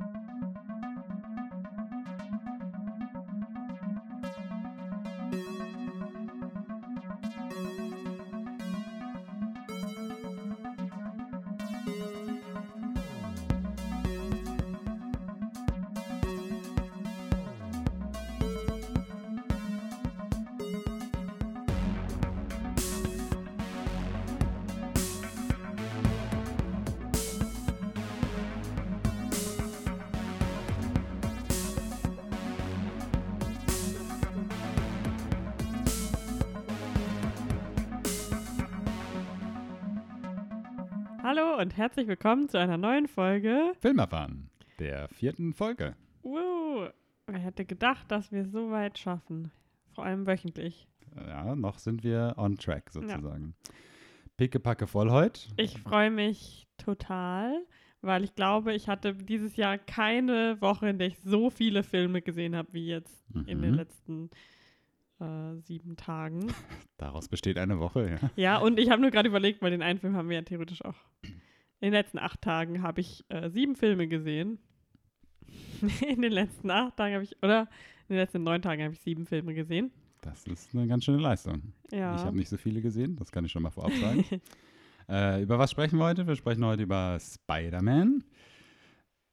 Bye. Hallo und herzlich willkommen zu einer neuen Folge. Film erfahren, der vierten Folge. Wow, wer hätte gedacht, dass wir es so weit schaffen? Vor allem wöchentlich. Ja, noch sind wir on track sozusagen. Ja. Pickepacke voll heute. Ich freue mich total, weil ich glaube, ich hatte dieses Jahr keine Woche, in der ich so viele Filme gesehen habe wie jetzt mhm. in den mhm. letzten äh, sieben Tagen. Daraus besteht eine Woche, ja. Ja, und ich habe nur gerade überlegt, weil den einen Film haben wir ja theoretisch auch. In den letzten acht Tagen habe ich äh, sieben Filme gesehen. in den letzten acht Tagen habe ich, oder in den letzten neun Tagen habe ich sieben Filme gesehen. Das ist eine ganz schöne Leistung. Ja. Ich habe nicht so viele gesehen, das kann ich schon mal vorab sagen. äh, über was sprechen wir heute? Wir sprechen heute über Spider-Man.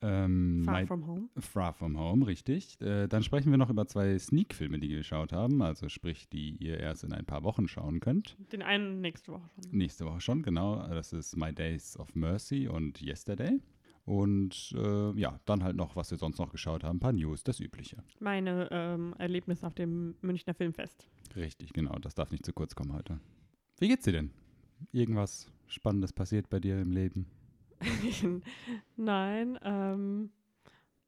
Ähm, Far From Home. Far From Home, richtig. Äh, dann sprechen wir noch über zwei Sneak-Filme, die wir geschaut haben, also sprich, die ihr erst in ein paar Wochen schauen könnt. Den einen nächste Woche schon. Nächste Woche schon, genau. Das ist My Days of Mercy und Yesterday. Und äh, ja, dann halt noch, was wir sonst noch geschaut haben, ein paar News, das Übliche. Meine ähm, Erlebnisse auf dem Münchner Filmfest. Richtig, genau. Das darf nicht zu kurz kommen heute. Wie geht's dir denn? Irgendwas Spannendes passiert bei dir im Leben? Nein, ähm,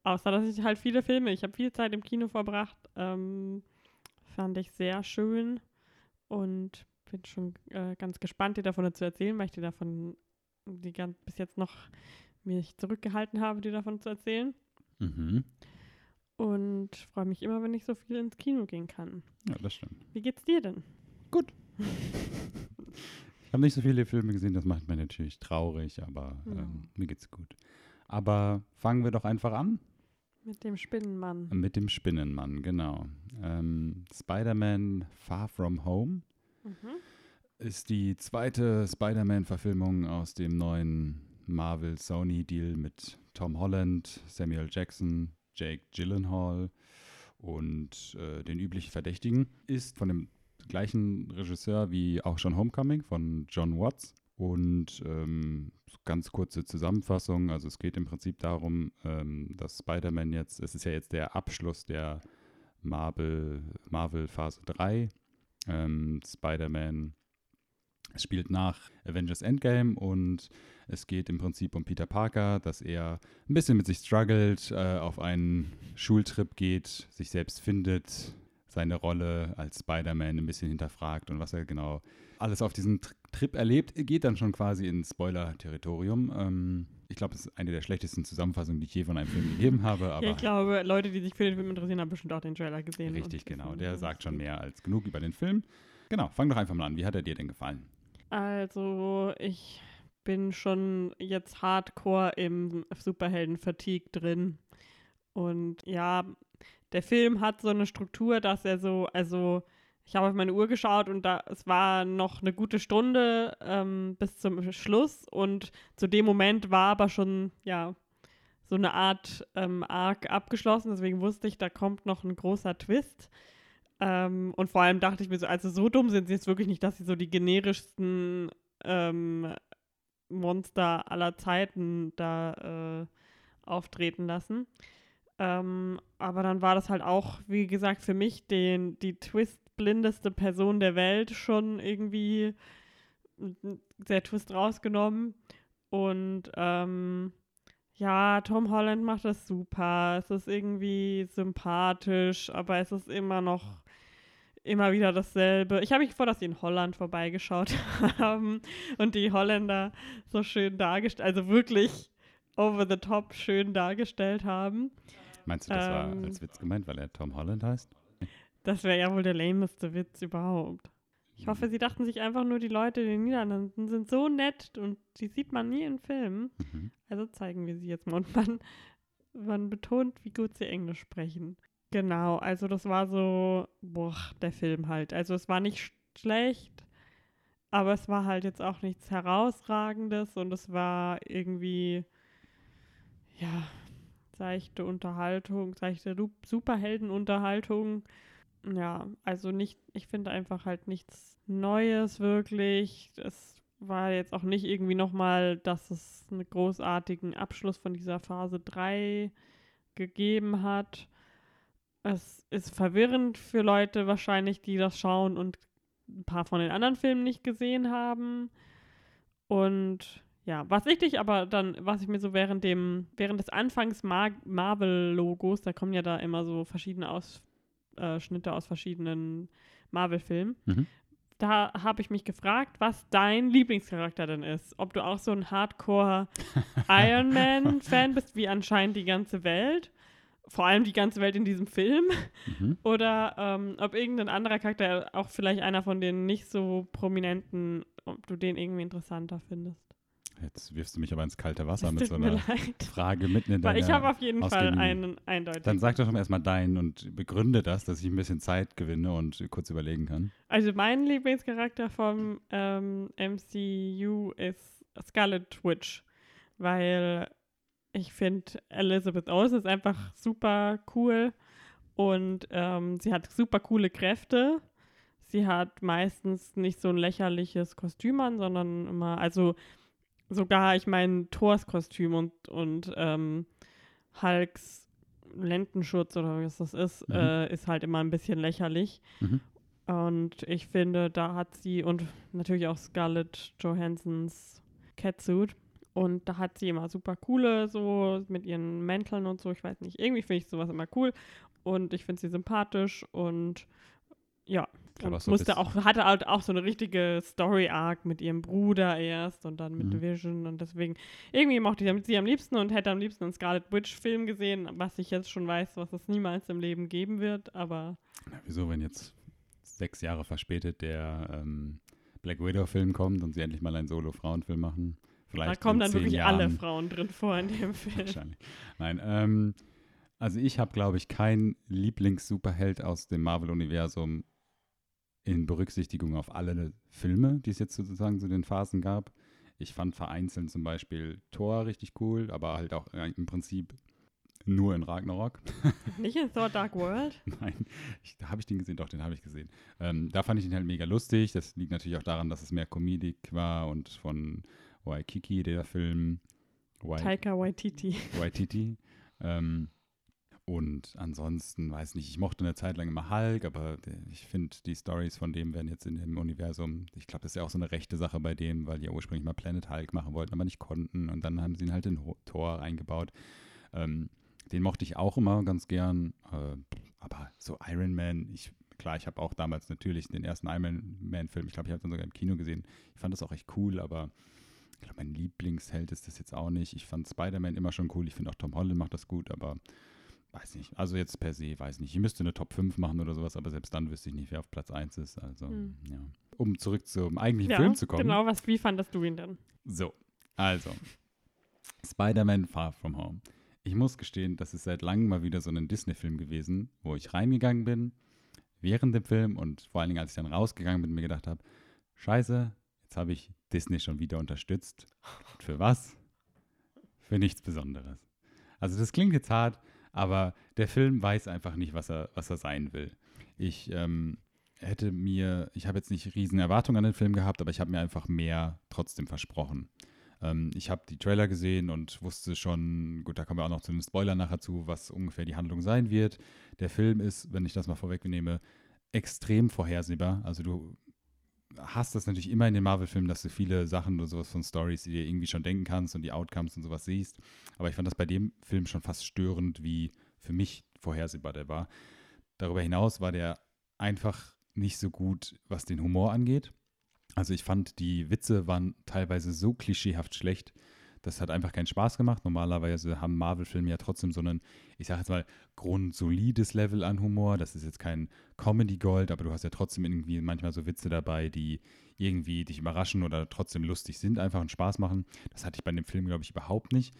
außer dass ich halt viele Filme, ich habe viel Zeit im Kino verbracht, ähm, fand ich sehr schön und bin schon äh, ganz gespannt, dir davon zu erzählen, weil ich dir davon die ganz, bis jetzt noch mich zurückgehalten habe, dir davon zu erzählen. Mhm. Und freue mich immer, wenn ich so viel ins Kino gehen kann. Ja, das stimmt. Wie geht's dir denn? Gut. habe nicht so viele Filme gesehen, das macht mich natürlich traurig, aber ja. ähm, mir geht's gut. Aber fangen wir doch einfach an. Mit dem Spinnenmann. Mit dem Spinnenmann, genau. Ähm, Spider-Man Far From Home mhm. ist die zweite Spider-Man-Verfilmung aus dem neuen Marvel-Sony-Deal mit Tom Holland, Samuel Jackson, Jake Gyllenhaal und äh, den üblichen Verdächtigen. Ist von dem gleichen Regisseur wie auch schon Homecoming von John Watts. Und ähm, ganz kurze Zusammenfassung, also es geht im Prinzip darum, ähm, dass Spider-Man jetzt, es ist ja jetzt der Abschluss der Marvel, Marvel Phase 3. Ähm, Spider-Man spielt nach Avengers Endgame und es geht im Prinzip um Peter Parker, dass er ein bisschen mit sich struggelt, äh, auf einen Schultrip geht, sich selbst findet, seine Rolle als Spider-Man ein bisschen hinterfragt und was er genau alles auf diesem Trip erlebt, geht dann schon quasi ins Spoiler-Territorium. Ähm, ich glaube, das ist eine der schlechtesten Zusammenfassungen, die ich je von einem Film gegeben habe. Aber ja, ich glaube, Leute, die sich für den Film interessieren, haben bestimmt auch den Trailer gesehen. Richtig, genau. Der sagt schon mehr als genug über den Film. Genau, fang doch einfach mal an. Wie hat er dir denn gefallen? Also, ich bin schon jetzt hardcore im Superhelden-Fatigue drin. Und ja, der Film hat so eine Struktur, dass er so, also ich habe auf meine Uhr geschaut und da es war noch eine gute Stunde ähm, bis zum Schluss und zu dem Moment war aber schon ja so eine Art ähm, Arc abgeschlossen. Deswegen wusste ich, da kommt noch ein großer Twist. Ähm, und vor allem dachte ich mir so, also so dumm sind sie jetzt wirklich nicht, dass sie so die generischsten ähm, Monster aller Zeiten da äh, auftreten lassen. Ähm, aber dann war das halt auch, wie gesagt, für mich den, die twistblindeste Person der Welt schon irgendwie sehr Twist rausgenommen. Und ähm, ja, Tom Holland macht das super. Es ist irgendwie sympathisch, aber es ist immer noch immer wieder dasselbe. Ich habe mich vor, dass sie in Holland vorbeigeschaut haben und die Holländer so schön dargestellt, also wirklich over the top schön dargestellt haben. Meinst du, das ähm, war als Witz gemeint, weil er Tom Holland heißt? Das wäre ja wohl der lameste Witz überhaupt. Ich hoffe, sie dachten sich einfach nur, die Leute in den Niederlanden sind so nett und die sieht man nie in Filmen. Mhm. Also zeigen wir sie jetzt mal. Und man man betont, wie gut sie Englisch sprechen. Genau, also das war so, boah, der Film halt. Also es war nicht schlecht, aber es war halt jetzt auch nichts Herausragendes und es war irgendwie, ja, seichte Unterhaltung, seichte Superheldenunterhaltung. Ja, also nicht, ich finde einfach halt nichts Neues wirklich. Es war jetzt auch nicht irgendwie nochmal, dass es einen großartigen Abschluss von dieser Phase 3 gegeben hat. Es ist verwirrend für Leute wahrscheinlich, die das schauen und ein paar von den anderen Filmen nicht gesehen haben. Und ja, was wichtig, aber dann, was ich mir so während dem, während des Anfangs Mar Marvel-Logos, da kommen ja da immer so verschiedene Ausschnitte aus verschiedenen Marvel-Filmen. Mhm. Da habe ich mich gefragt, was dein Lieblingscharakter denn ist. Ob du auch so ein Hardcore Iron Man-Fan bist, wie anscheinend die ganze Welt vor allem die ganze Welt in diesem Film. Mhm. Oder ähm, ob irgendein anderer Charakter, auch vielleicht einer von den nicht so prominenten, ob du den irgendwie interessanter findest. Jetzt wirfst du mich aber ins kalte Wasser mit so einer Frage mitten in deiner Weil ich habe auf jeden Fall einen eindeutig. Dann sag doch schon erstmal deinen und begründe das, dass ich ein bisschen Zeit gewinne und kurz überlegen kann. Also mein Lieblingscharakter vom ähm, MCU ist Scarlet Witch, weil ich finde, Elizabeth Olsen ist einfach super cool und ähm, sie hat super coole Kräfte. Sie hat meistens nicht so ein lächerliches Kostüm an, sondern immer, also sogar, ich meine, Thors Kostüm und, und ähm, Hulks Lendenschutz oder was das ist, mhm. äh, ist halt immer ein bisschen lächerlich. Mhm. Und ich finde, da hat sie und natürlich auch Scarlett Johansons Catsuit und da hat sie immer super coole, so mit ihren Mänteln und so. Ich weiß nicht, irgendwie finde ich sowas immer cool. Und ich finde sie sympathisch und ja. So musste auch, hatte halt auch so eine richtige Story-Arc mit ihrem Bruder erst und dann mit mhm. Vision. Und deswegen, irgendwie mochte ich sie am liebsten und hätte am liebsten einen Scarlet Witch-Film gesehen, was ich jetzt schon weiß, was es niemals im Leben geben wird. Aber. Na, wieso, wenn jetzt sechs Jahre verspätet der ähm, Black Widow-Film kommt und sie endlich mal einen Solo-Frauenfilm machen? Vielleicht da kommen dann wirklich Jahren. alle Frauen drin vor in dem Film. Wahrscheinlich. Nein, ähm, also ich habe, glaube ich, keinen Lieblings-Superheld aus dem Marvel-Universum in Berücksichtigung auf alle Filme, die es jetzt sozusagen zu den Phasen gab. Ich fand vereinzelt zum Beispiel Thor richtig cool, aber halt auch äh, im Prinzip nur in Ragnarok. Nicht in Thor Dark World? Nein, da habe ich den gesehen, doch, den habe ich gesehen. Ähm, da fand ich den halt mega lustig. Das liegt natürlich auch daran, dass es mehr Comedic war und von Waikiki, der Film. Wai Taika Waititi. Waititi. Ähm, und ansonsten, weiß nicht, ich mochte eine Zeit lang immer Hulk, aber ich finde, die Stories von dem werden jetzt in dem Universum, ich glaube, das ist ja auch so eine rechte Sache bei dem, weil die ja ursprünglich mal Planet Hulk machen wollten, aber nicht konnten. Und dann haben sie ihn halt in Tor eingebaut. Ähm, den mochte ich auch immer ganz gern. Äh, aber so Iron Man, ich, klar, ich habe auch damals natürlich den ersten Iron Man-Film, ich glaube, ich habe den sogar im Kino gesehen. Ich fand das auch echt cool, aber ich glaube, mein Lieblingsheld ist das jetzt auch nicht. Ich fand Spider-Man immer schon cool. Ich finde auch Tom Holland macht das gut, aber weiß nicht. Also jetzt per se, weiß nicht. Ich müsste eine Top 5 machen oder sowas, aber selbst dann wüsste ich nicht, wer auf Platz 1 ist. Also, hm. ja. Um zurück zum eigentlichen ja, Film zu kommen. Genau, was, wie fandest du ihn denn? So, also. Spider-Man Far From Home. Ich muss gestehen, das ist seit langem mal wieder so ein Disney-Film gewesen, wo ich reingegangen bin, während dem Film und vor allen Dingen, als ich dann rausgegangen bin, mir gedacht habe, scheiße, Jetzt habe ich Disney schon wieder unterstützt. Für was? Für nichts Besonderes. Also das klingt jetzt hart, aber der Film weiß einfach nicht, was er, was er sein will. Ich ähm, hätte mir, ich habe jetzt nicht riesen Erwartungen an den Film gehabt, aber ich habe mir einfach mehr trotzdem versprochen. Ähm, ich habe die Trailer gesehen und wusste schon, gut, da kommen wir auch noch zu den Spoilern nachher zu, was ungefähr die Handlung sein wird. Der Film ist, wenn ich das mal vorwegnehme, extrem vorhersehbar. Also du hast das natürlich immer in den Marvel-Filmen, dass du viele Sachen oder sowas von Stories, die dir irgendwie schon denken kannst und die Outcomes und sowas siehst. Aber ich fand das bei dem Film schon fast störend, wie für mich vorhersehbar der war. Darüber hinaus war der einfach nicht so gut, was den Humor angeht. Also ich fand, die Witze waren teilweise so klischeehaft schlecht, das hat einfach keinen Spaß gemacht. Normalerweise haben Marvel-Filme ja trotzdem so einen, ich sage jetzt mal, grundsolides Level an Humor. Das ist jetzt kein Comedy-Gold, aber du hast ja trotzdem irgendwie manchmal so Witze dabei, die irgendwie dich überraschen oder trotzdem lustig sind, einfach und Spaß machen. Das hatte ich bei dem Film, glaube ich, überhaupt nicht.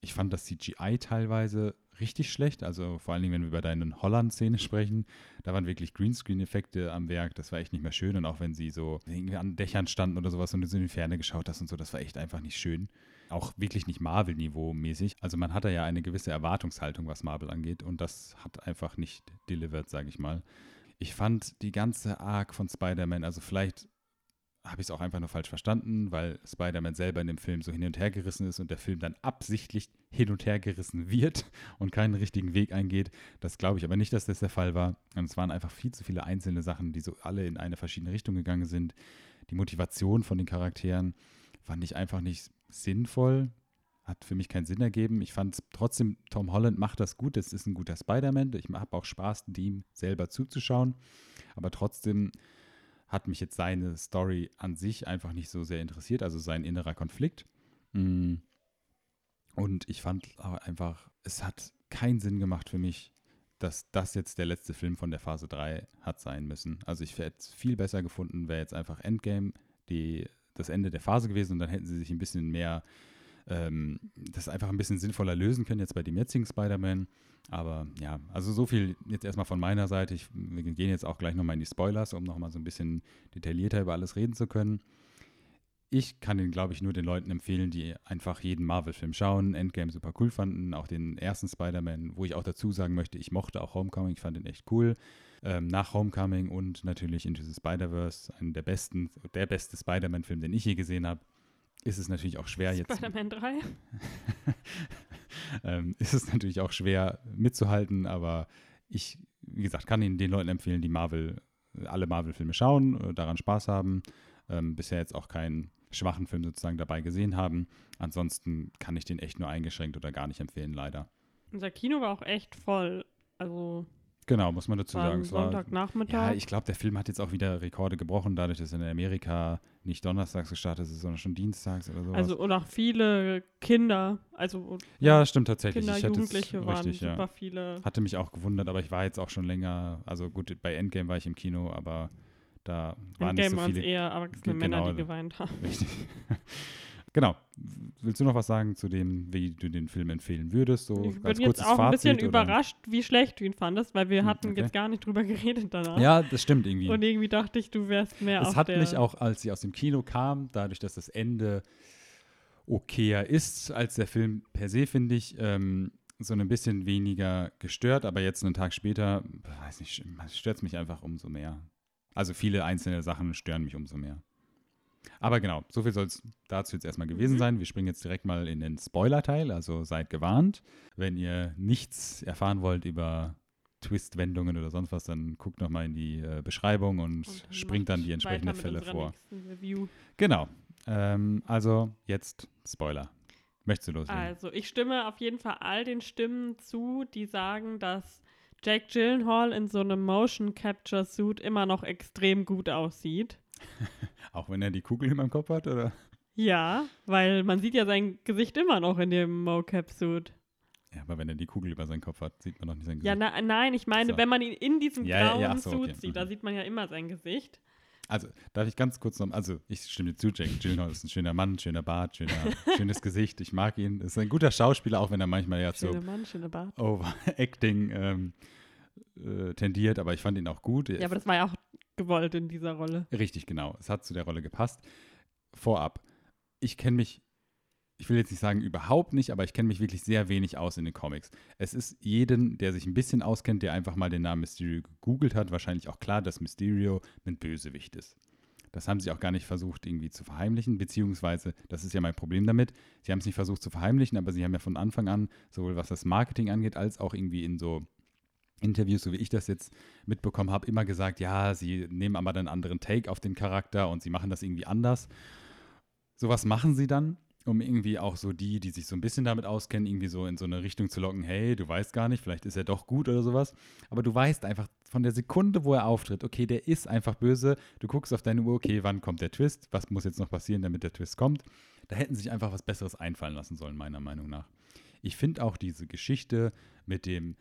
Ich fand das CGI teilweise richtig schlecht. Also vor allen Dingen, wenn wir über deine Holland-Szene sprechen, da waren wirklich Greenscreen-Effekte am Werk. Das war echt nicht mehr schön. Und auch wenn sie so irgendwie an Dächern standen oder sowas und du in die Ferne geschaut hast und so, das war echt einfach nicht schön. Auch wirklich nicht Marvel-Niveau mäßig. Also man hat da ja eine gewisse Erwartungshaltung, was Marvel angeht. Und das hat einfach nicht delivered, sage ich mal. Ich fand die ganze Arc von Spider-Man, also vielleicht habe ich es auch einfach nur falsch verstanden, weil Spider-Man selber in dem Film so hin und her gerissen ist und der Film dann absichtlich hin und her gerissen wird und keinen richtigen Weg eingeht. Das glaube ich aber nicht, dass das der Fall war. Und es waren einfach viel zu viele einzelne Sachen, die so alle in eine verschiedene Richtung gegangen sind. Die Motivation von den Charakteren fand ich einfach nicht sinnvoll. Hat für mich keinen Sinn ergeben. Ich fand trotzdem, Tom Holland macht das gut. Das ist ein guter Spider-Man. Ich habe auch Spaß, dem selber zuzuschauen. Aber trotzdem hat mich jetzt seine Story an sich einfach nicht so sehr interessiert, also sein innerer Konflikt. Mm. Und ich fand einfach, es hat keinen Sinn gemacht für mich, dass das jetzt der letzte Film von der Phase 3 hat sein müssen. Also ich hätte es viel besser gefunden, wäre jetzt einfach Endgame die, das Ende der Phase gewesen und dann hätten sie sich ein bisschen mehr, ähm, das einfach ein bisschen sinnvoller lösen können, jetzt bei dem jetzigen Spider-Man. Aber ja, also so viel jetzt erstmal von meiner Seite. Ich, wir gehen jetzt auch gleich nochmal in die Spoilers, um nochmal so ein bisschen detaillierter über alles reden zu können. Ich kann den, glaube ich, nur den Leuten empfehlen, die einfach jeden Marvel-Film schauen, Endgame super cool fanden, auch den ersten Spider-Man, wo ich auch dazu sagen möchte, ich mochte auch Homecoming, ich fand den echt cool. Ähm, nach Homecoming und natürlich Into the Spider-Verse, einen der besten, der beste Spider-Man-Film, den ich je gesehen habe, ist es natürlich auch schwer jetzt. Spider-Man 3. ähm, ist es natürlich auch schwer mitzuhalten, aber ich, wie gesagt, kann Ihnen den Leuten empfehlen, die Marvel, alle Marvel-Filme schauen, äh, daran Spaß haben. Ähm, bisher jetzt auch keinen schwachen Film sozusagen dabei gesehen haben. Ansonsten kann ich den echt nur eingeschränkt oder gar nicht empfehlen, leider. Unser Kino war auch echt voll. Also Genau, muss man dazu war sagen. Sonntagnachmittag. Ja, ich glaube, der Film hat jetzt auch wieder Rekorde gebrochen, dadurch, dass in Amerika nicht donnerstags gestartet ist, sondern schon dienstags oder so. Also und auch viele Kinder, also ja, stimmt tatsächlich. Kinder, Jugendliche waren richtig, super ja. viele. Hatte mich auch gewundert, aber ich war jetzt auch schon länger, also gut, bei Endgame war ich im Kino, aber da waren nicht so viele. eher erwachsene genau, Männer, die geweint haben. Richtig. Genau. Willst du noch was sagen zu dem, wie du den Film empfehlen würdest? So ich bin jetzt auch ein bisschen oder? überrascht, wie schlecht du ihn fandest, weil wir hm, hatten okay. jetzt gar nicht drüber geredet danach. Ja, das stimmt irgendwie. Und irgendwie dachte ich, du wärst mehr Es hat mich auch, als sie aus dem Kino kam, dadurch, dass das Ende okayer ist als der Film per se, finde ich, ähm, so ein bisschen weniger gestört. Aber jetzt einen Tag später, weiß nicht, stört es mich einfach umso mehr. Also viele einzelne Sachen stören mich umso mehr. Aber genau, so viel soll es dazu jetzt erstmal gewesen mhm. sein. Wir springen jetzt direkt mal in den Spoiler-Teil, also seid gewarnt. Wenn ihr nichts erfahren wollt über Twist-Wendungen oder sonst was, dann guckt nochmal in die äh, Beschreibung und, und springt dann die entsprechenden Fälle vor. Genau. Ähm, also jetzt Spoiler. Möchtest du loslegen? Also ich stimme auf jeden Fall all den Stimmen zu, die sagen, dass Jake Gyllenhaal in so einem Motion Capture Suit immer noch extrem gut aussieht. Auch wenn er die Kugel in meinem Kopf hat, oder? Ja, weil man sieht ja sein Gesicht immer noch in dem Mocap-Suit. Ja, aber wenn er die Kugel über seinen Kopf hat, sieht man noch nicht sein Gesicht. Ja, na, nein, ich meine, so. wenn man ihn in diesem ja, grauen ja, so, Suit okay. sieht, mhm. da sieht man ja immer sein Gesicht. Also, darf ich ganz kurz noch, also ich stimme dir zu, Jake Gyllenhaal ist ein schöner Mann, schöner Bart, schöner, schönes Gesicht, ich mag ihn. Ist ein guter Schauspieler, auch wenn er manchmal ja Schöner so Mann. Overacting ähm, äh, tendiert, aber ich fand ihn auch gut. Ja, aber das war ja auch gewollt in dieser Rolle. Richtig, genau. Es hat zu der Rolle gepasst. Vorab, ich kenne mich, ich will jetzt nicht sagen überhaupt nicht, aber ich kenne mich wirklich sehr wenig aus in den Comics. Es ist jeden, der sich ein bisschen auskennt, der einfach mal den Namen Mysterio gegoogelt hat, wahrscheinlich auch klar, dass Mysterio ein Bösewicht ist. Das haben sie auch gar nicht versucht irgendwie zu verheimlichen, beziehungsweise, das ist ja mein Problem damit, sie haben es nicht versucht zu verheimlichen, aber sie haben ja von Anfang an, sowohl was das Marketing angeht, als auch irgendwie in so Interviews, so wie ich das jetzt mitbekommen habe, immer gesagt, ja, sie nehmen aber einen anderen Take auf den Charakter und sie machen das irgendwie anders. Sowas machen sie dann, um irgendwie auch so die, die sich so ein bisschen damit auskennen, irgendwie so in so eine Richtung zu locken, hey, du weißt gar nicht, vielleicht ist er doch gut oder sowas. Aber du weißt einfach von der Sekunde, wo er auftritt, okay, der ist einfach böse. Du guckst auf deine Uhr, okay, wann kommt der Twist? Was muss jetzt noch passieren, damit der Twist kommt? Da hätten sich einfach was Besseres einfallen lassen sollen, meiner Meinung nach. Ich finde auch diese Geschichte mit dem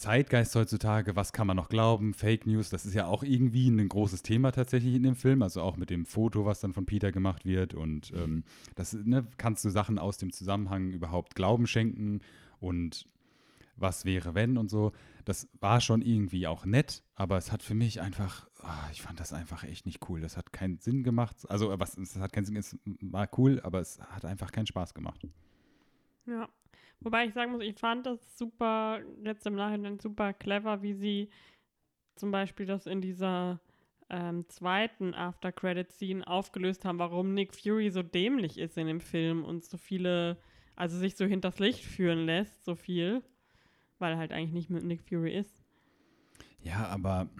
Zeitgeist heutzutage, was kann man noch glauben, Fake News, das ist ja auch irgendwie ein großes Thema tatsächlich in dem Film, also auch mit dem Foto, was dann von Peter gemacht wird und ähm, das ne, kannst du Sachen aus dem Zusammenhang überhaupt Glauben schenken und was wäre wenn und so. Das war schon irgendwie auch nett, aber es hat für mich einfach, oh, ich fand das einfach echt nicht cool. Das hat keinen Sinn gemacht. Also was, es hat keinen Sinn, es war cool, aber es hat einfach keinen Spaß gemacht. Ja. Wobei ich sagen muss, ich fand das super, jetzt im Nachhinein super clever, wie sie zum Beispiel das in dieser ähm, zweiten After-Credit-Scene aufgelöst haben, warum Nick Fury so dämlich ist in dem Film und so viele, also sich so hinters Licht führen lässt, so viel, weil er halt eigentlich nicht mit Nick Fury ist. Ja, aber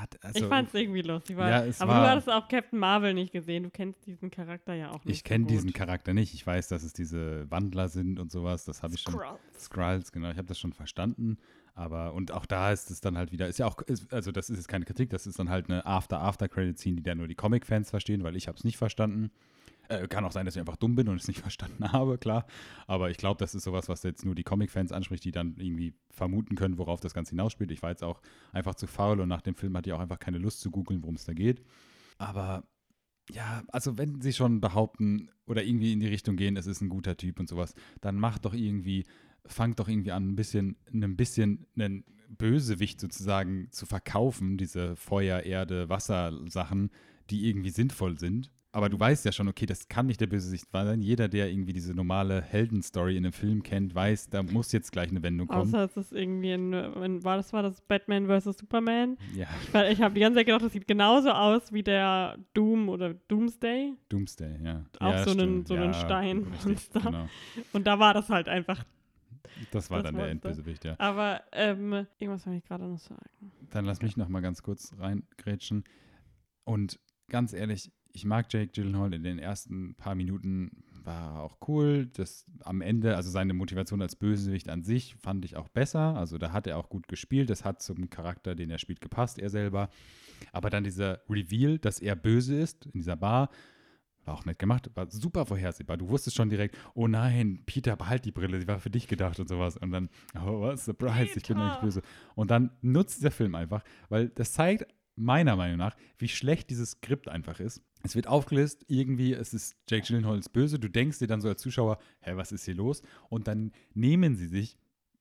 hat, also, ich fand es irgendwie lustig. Weil, Ja, aber war- du hattest auch Captain Marvel nicht gesehen. Du kennst diesen Charakter ja auch nicht. ich kenne so diesen. Charakter nicht. Ich weiß, dass es diese Wandler sind und sowas. Das habe ich schon. Skrulls. Skrulls, genau, ich habe das schon verstanden. Aber, und auch da ist es dann halt wieder, ist ja auch, ist, also das ist jetzt keine Kritik, das ist dann halt eine After-After-Credit-Scene, die dann nur die Comic-Fans verstehen, weil ich habe es nicht verstanden. Äh, kann auch sein, dass ich einfach dumm bin und es nicht verstanden habe, klar. Aber ich glaube, das ist sowas, was jetzt nur die Comic-Fans anspricht, die dann irgendwie vermuten können, worauf das Ganze hinausspielt. Ich war jetzt auch einfach zu faul und nach dem Film hatte ich auch einfach keine Lust zu googeln, worum es da geht. Aber ja, also wenn sie schon behaupten oder irgendwie in die Richtung gehen, es ist ein guter Typ und sowas, dann macht doch irgendwie, fangt doch irgendwie an, ein bisschen, ein bisschen einen Bösewicht sozusagen zu verkaufen, diese Feuer, Erde, Wasser-Sachen, die irgendwie sinnvoll sind. Aber du weißt ja schon, okay, das kann nicht der Bösewicht sein. Jeder, der irgendwie diese normale Heldenstory in einem Film kennt, weiß, da muss jetzt gleich eine Wendung kommen. Außer es ist irgendwie ein, ein war das war das Batman vs. Superman. ja, Weil ich habe die ganze Zeit gedacht, das sieht genauso aus wie der Doom oder Doomsday. Doomsday, ja. Auch ja, so einen- so einen ja, Stein Richtig, Monster. genau. Und da war das halt einfach. Das war Das dann der. Endbösewicht, ja. Aber ähm, irgendwas wollte ich gerade noch sagen. Dann lass mich noch mal ganz kurz reingrätschen. Und ganz ehrlich, ich mag Jake Gyllenhaal in den ersten paar Minuten war er auch cool. Das am Ende, also seine Motivation als Bösewicht an sich, fand ich auch besser. Also da hat er auch gut gespielt. Das hat zum Charakter, den er spielt, gepasst, er selber. Aber dann dieser Reveal, dass er böse ist in dieser Bar, war auch nett gemacht, war super vorhersehbar. Du wusstest schon direkt, oh nein, Peter, behalt die Brille, die war für dich gedacht und sowas. Und dann, oh, was, Surprise, ich bin Peter. eigentlich böse. Und dann nutzt der Film einfach, weil das zeigt meiner Meinung nach, wie schlecht dieses Skript einfach ist. Es wird aufgelöst, irgendwie, es ist Jake Gyllenhaal ist böse, du denkst dir dann so als Zuschauer, hä, was ist hier los? Und dann nehmen sie sich,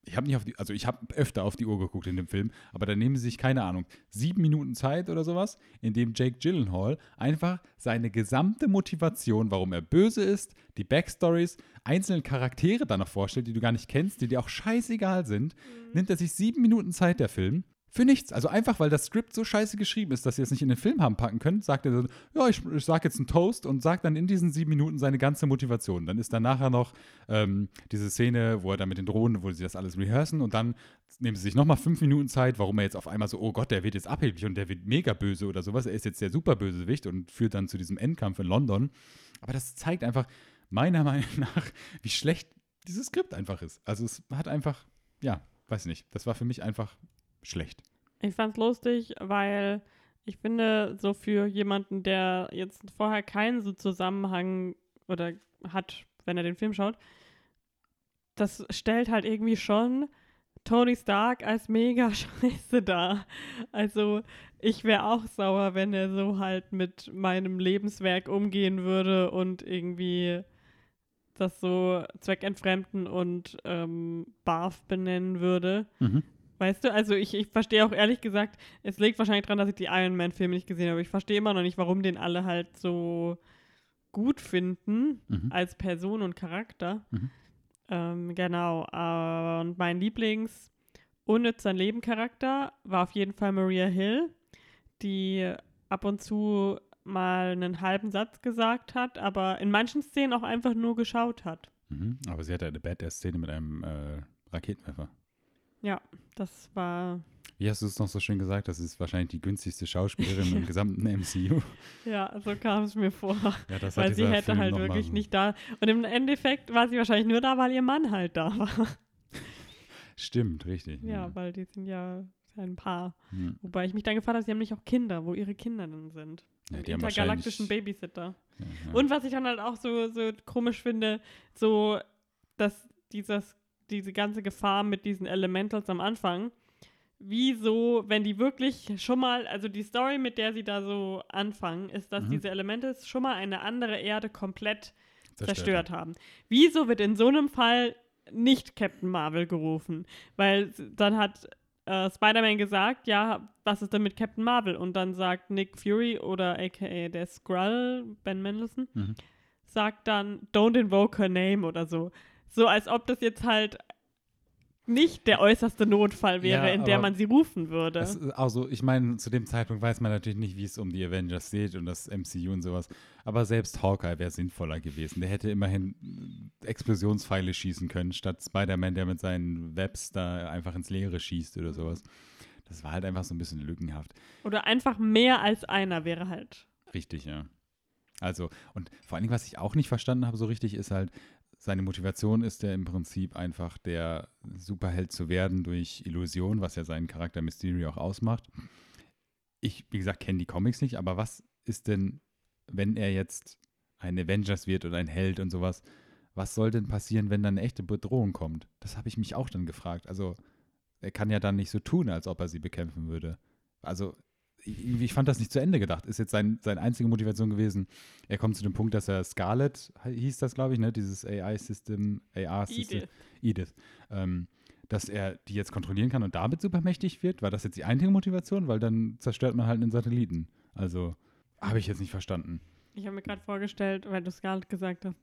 ich habe nicht auf die, also ich habe öfter auf die Uhr geguckt in dem Film, aber dann nehmen sie sich, keine Ahnung, sieben Minuten Zeit oder sowas, in dem Jake Gyllenhaal einfach seine gesamte Motivation, warum er böse ist, die Backstories, einzelne Charaktere dann noch vorstellt, die du gar nicht kennst, die dir auch scheißegal sind, nimmt er sich sieben Minuten Zeit, der Film, für nichts. Also einfach, weil das Skript so scheiße geschrieben ist, dass sie es nicht in den Film haben packen können, sagt er so, ja, ich, ich sag jetzt einen Toast und sagt dann in diesen sieben Minuten seine ganze Motivation. Dann ist dann nachher noch ähm, diese Szene, wo er dann mit den Drohnen, wo sie das alles rehearsen und dann nehmen sie sich nochmal fünf Minuten Zeit, warum er jetzt auf einmal so, oh Gott, der wird jetzt abhängig und der wird mega böse oder sowas. Er ist jetzt der Superbösewicht und führt dann zu diesem Endkampf in London. Aber das zeigt einfach, meiner Meinung nach, wie schlecht dieses Skript einfach ist. Also es hat einfach, ja, weiß nicht, das war für mich einfach schlecht. Ich fand's lustig, weil ich finde, so für jemanden, der jetzt vorher keinen so Zusammenhang oder hat, wenn er den Film schaut, das stellt halt irgendwie schon Tony Stark als mega scheiße dar. Also ich wäre auch sauer, wenn er so halt mit meinem Lebenswerk umgehen würde und irgendwie das so zweckentfremden und ähm, barf benennen würde. Mhm. Weißt du, also ich, ich verstehe auch ehrlich gesagt, es liegt wahrscheinlich daran, dass ich die Iron Man-Filme nicht gesehen habe. aber Ich verstehe immer noch nicht, warum den alle halt so gut finden Mhm. als Person und Charakter. Mhm. Ähm, genau. äh, und mein Lieblings unnützer Leben-Charakter war auf jeden Fall Maria Hill, die ab und zu mal einen halben Satz gesagt hat, aber in manchen Szenen auch einfach nur geschaut hat. Mhm. Aber sie hatte eine Badass-Szene mit einem äh, Raketenwerfer. Ja, das war Wie hast du es noch so schön gesagt? Das ist wahrscheinlich die günstigste Schauspielerin im gesamten MCU. Ja, so kam es mir vor. Ja, das weil sie hätte Film halt wirklich nicht da. Und im Endeffekt war sie wahrscheinlich nur da, weil ihr Mann halt da war. Stimmt, richtig. Ja, weil die sind ja ein Paar. Hm. Wobei ich mich dann gefragt habe, sie haben nicht auch Kinder, wo ihre Kinder dann sind. Ja, die haben intergalaktischen Babysitter. Ja, ja. Und was ich dann halt auch so, so komisch finde, so, dass dieses diese ganze Gefahr mit diesen Elementals am Anfang, wieso, wenn die wirklich schon mal, also die Story, mit der sie da so anfangen, ist, dass Mhm. diese Elementals schon mal eine andere Erde komplett Zerstört zerstört haben. Wieso wird in so einem Fall nicht Captain Marvel gerufen? Weil dann hat äh, Spider-Man gesagt, ja, was ist denn mit Captain Marvel? Und dann sagt Nick Fury oder aka der Skrull, Ben Mendelsohn, Mhm. sagt dann, don't invoke her name oder so. So als ob das jetzt halt nicht der äußerste Notfall wäre, Ja, in der man sie rufen würde. Also, ich meine, zu dem Zeitpunkt weiß man natürlich nicht, wie es um die Avengers steht und das MCU und sowas. Aber selbst Hawkeye wäre sinnvoller gewesen. Der hätte immerhin äh, Explosionspfeile schießen können, statt Spider-Man, der mit seinen Webs da einfach ins Leere schießt oder sowas. Das war halt einfach so ein bisschen lückenhaft. Oder einfach mehr als einer wäre halt. Richtig, ja. Also, und vor allen Dingen, was ich auch nicht verstanden habe so richtig, ist halt, seine Motivation ist ja im Prinzip einfach der Superheld zu werden durch Illusion, was ja seinen Charakter Mysterio auch ausmacht. Ich, wie gesagt, kenne die Comics nicht, aber was ist denn, wenn er jetzt ein Avengers wird oder ein Held und sowas, was soll denn passieren, wenn dann eine echte Bedrohung kommt? Das habe ich mich auch dann gefragt. Also, er kann ja dann nicht so tun, als ob er sie bekämpfen würde. Also, ich fand das nicht zu Ende gedacht. Ist jetzt sein, seine einzige Motivation gewesen, er kommt zu dem Punkt, dass er Scarlet, hieß das, glaube ich, ne? dieses AI-System, AR-System, Edith. Edith, ähm, dass er die jetzt kontrollieren kann und damit supermächtig wird? War das jetzt die einzige Motivation? Weil dann zerstört man halt einen Satelliten. Also, habe ich jetzt nicht verstanden. Ich habe mir gerade vorgestellt, weil du gerade gesagt hast,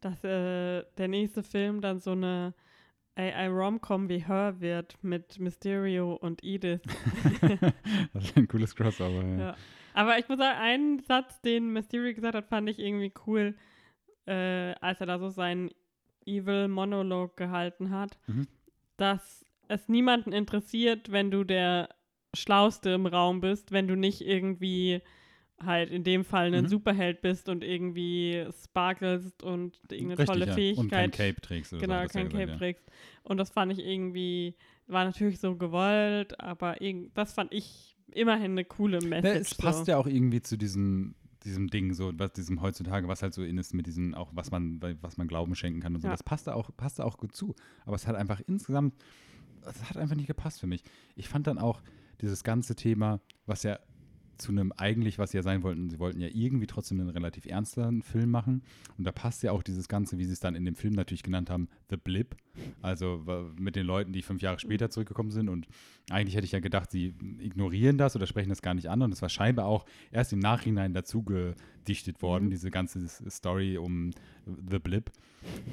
dass äh, der nächste Film dann so eine AI-Rom-Com wie Her wird mit Mysterio und Edith. das ist ein cooles Crossover, ja. Ja. Aber ich muss sagen, einen Satz, den Mysterio gesagt hat, fand ich irgendwie cool, äh, als er da so seinen Evil Monolog gehalten hat, Mhm. dass es niemanden interessiert, wenn du der Schlauste im Raum bist, wenn du nicht irgendwie halt in dem Fall ein Mhm. Superheld bist und irgendwie sparkelst und irgendeine Richtig, tolle ja. Fähigkeit. Und kein Cape trägst. Oder Genau, so, kein gesagt, Cape ja. trägst. Und das fand ich irgendwie, war natürlich so gewollt, aber das fand ich immerhin eine coole Ne, Message. es passt so. ja auch irgendwie zu diesem, diesem Ding, so, was diesem heutzutage, was halt so in ist, mit diesem, auch was man, was man Glauben schenken kann und so. Ja. Das passt da auch, passt da auch gut zu. Aber es hat einfach insgesamt, es hat einfach nicht gepasst für mich. Ich fand dann auch dieses ganze Thema, was ja zu einem eigentlich, was sie ja sein wollten, sie wollten ja irgendwie trotzdem einen relativ ernsten Film machen. Und da passt ja auch dieses Ganze, wie sie es dann in dem Film natürlich genannt haben, The Blip. Also mit den Leuten, die fünf Jahre später zurückgekommen sind. Und eigentlich hätte ich ja gedacht, sie ignorieren das oder sprechen das gar nicht an. Und es war scheinbar auch erst im Nachhinein dazu gedichtet worden, Mhm. diese ganze Story um The Blip,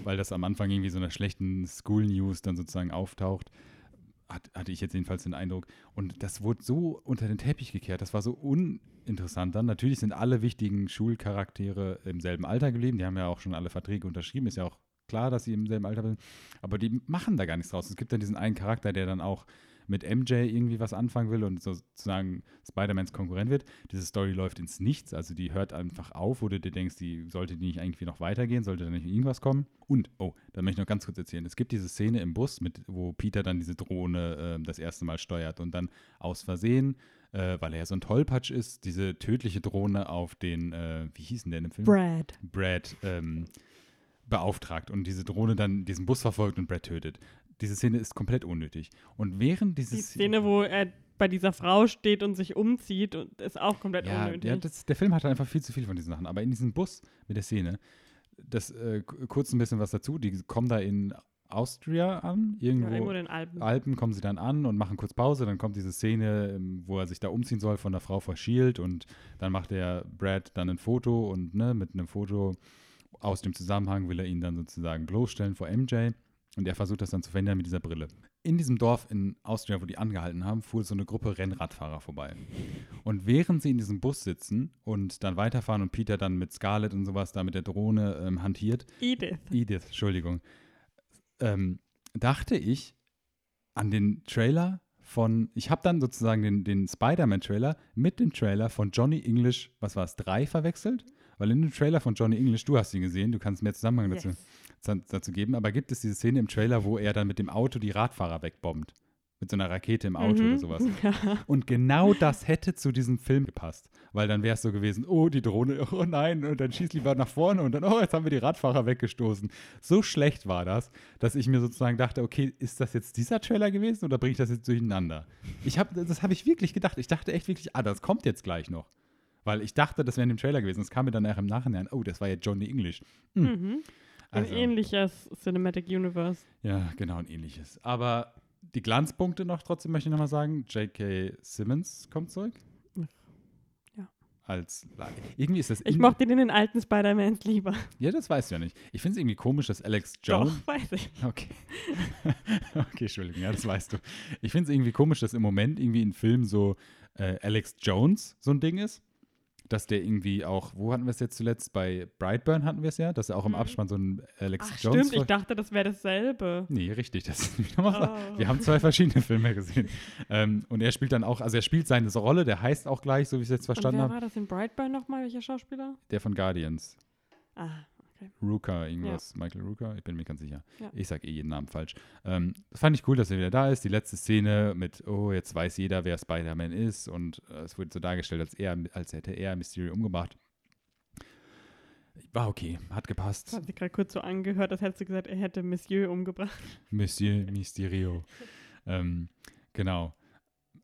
weil das am Anfang irgendwie so einer schlechten School News dann sozusagen auftaucht. Hat, hatte ich jetzt jedenfalls den Eindruck. Und das wurde so unter den Teppich gekehrt. Das war so uninteressant dann. Natürlich sind alle wichtigen Schulcharaktere im selben Alter geblieben. Die haben ja auch schon alle Verträge unterschrieben. Ist ja auch klar, dass sie im selben Alter sind. Aber die machen da gar nichts draus. Es gibt dann diesen einen Charakter, der dann auch mit MJ irgendwie was anfangen will und sozusagen Spider-Mans Konkurrent wird. Diese Story läuft ins Nichts, also die hört einfach auf, wo du dir denkst, die sollte die nicht irgendwie noch weitergehen, sollte da nicht irgendwas kommen. Und, oh, da möchte ich noch ganz kurz erzählen. Es gibt diese Szene im Bus, mit, wo Peter dann diese Drohne äh, das erste Mal steuert und dann aus Versehen, äh, weil er ja so ein Tollpatsch ist, diese tödliche Drohne auf den, äh, wie hieß denn der im Film? Brad. Brad ähm, beauftragt und diese Drohne dann diesen Bus verfolgt und Brad tötet. Diese Szene ist komplett unnötig. Und während Die dieses Szene, wo er bei dieser Frau steht und sich umzieht, und ist auch komplett ja, unnötig. ja das, der Film hat einfach viel zu viel von diesen Sachen. Aber in diesem Bus mit der Szene, das äh, kurz ein bisschen was dazu. Die kommen da in Austria an, ja, irgendwo. irgendwo in den Alpen. Alpen kommen sie dann an und machen kurz Pause. Dann kommt diese Szene, ähm, wo er sich da umziehen soll von der Frau vor Shield und dann macht der Brad dann ein Foto und ne, mit einem Foto aus dem Zusammenhang will er ihn dann sozusagen bloßstellen vor MJ und er versucht das dann zu verhindern mit dieser Brille. In diesem Dorf in Austria, wo die angehalten haben, fuhr so eine Gruppe Rennradfahrer vorbei. Und während sie in diesem Bus sitzen und dann weiterfahren und Peter dann mit Scarlett und sowas da mit der Drohne ähm, hantiert, Edith. Edith, Entschuldigung, ähm, dachte ich an den Trailer von, ich habe dann sozusagen den, den Spider-Man-Trailer mit dem Trailer von Johnny English, was war es, 3 verwechselt? Weil in dem Trailer von Johnny English, du hast ihn gesehen, du kannst mehr Zusammenhang dazu, Yes. Dazu geben, aber gibt es diese Szene im Trailer, wo er dann mit dem Auto die Radfahrer wegbombt? mit so einer Rakete im Auto Mhm. oder sowas. Ja. Und genau das hätte zu diesem Film gepasst. Weil dann wäre es so gewesen, oh, die Drohne, oh nein, und dann schießt lieber nach vorne und dann, oh, jetzt haben wir die Radfahrer weggestoßen. So schlecht war das, dass ich mir sozusagen dachte, okay, ist das jetzt dieser Trailer gewesen oder bringe ich das jetzt durcheinander? Ich hab, das habe ich wirklich gedacht. Ich dachte echt wirklich, ah, das kommt jetzt gleich noch. Weil ich dachte, das wäre in dem Trailer gewesen. Es kam mir dann nachher im Nachhinein, oh, das war ja Johnny English. Hm. Mhm. Ein Also, ähnliches Cinematic Universe. ja, genau, ein ähnliches. Aber die Glanzpunkte noch trotzdem möchte ich nochmal sagen. J.K. Simmons kommt zurück. Ja. Als, irgendwie ist das. Ich mochte den in den alten Spider-Mans lieber. Ja, das weißt du ja nicht. Ich finde es irgendwie komisch, dass Alex Jones. Doch, weiß ich. Okay. okay, Entschuldigung, ja, das weißt du. Ich finde es irgendwie komisch, dass im Moment irgendwie in Filmen so äh, Alex Jones so ein Ding ist. Dass der irgendwie auch, wo hatten wir es jetzt zuletzt? Bei Brightburn hatten wir es ja, dass er auch im Mhm. Abspann so ein Alex Ach, Jones. stimmt, ich dachte, das wäre dasselbe. Nee, richtig, das Oh. Wir haben zwei verschiedene Filme gesehen. Ähm, und er spielt dann auch, also er spielt seine Rolle, der heißt auch gleich, so wie ich es jetzt verstanden wer habe, war das in Brightburn nochmal? Welcher Schauspieler? der von Guardians. Ah, okay. Ruka, irgendwas, Michael Ruka, ich bin mir ganz sicher. Ja. Ich sage eh jeden Namen falsch. Ähm, das fand ich cool, dass er wieder da ist. Die letzte Szene mit, oh, jetzt weiß jeder, wer Spider-Man ist und äh, es wurde so dargestellt, als, er, als hätte er Mysterio umgebracht. War okay, hat Das gepasst. hat sich gerade kurz so angehört, als hättest du gesagt, er hätte Monsieur umgebracht. Monsieur Mysterio. ähm, genau.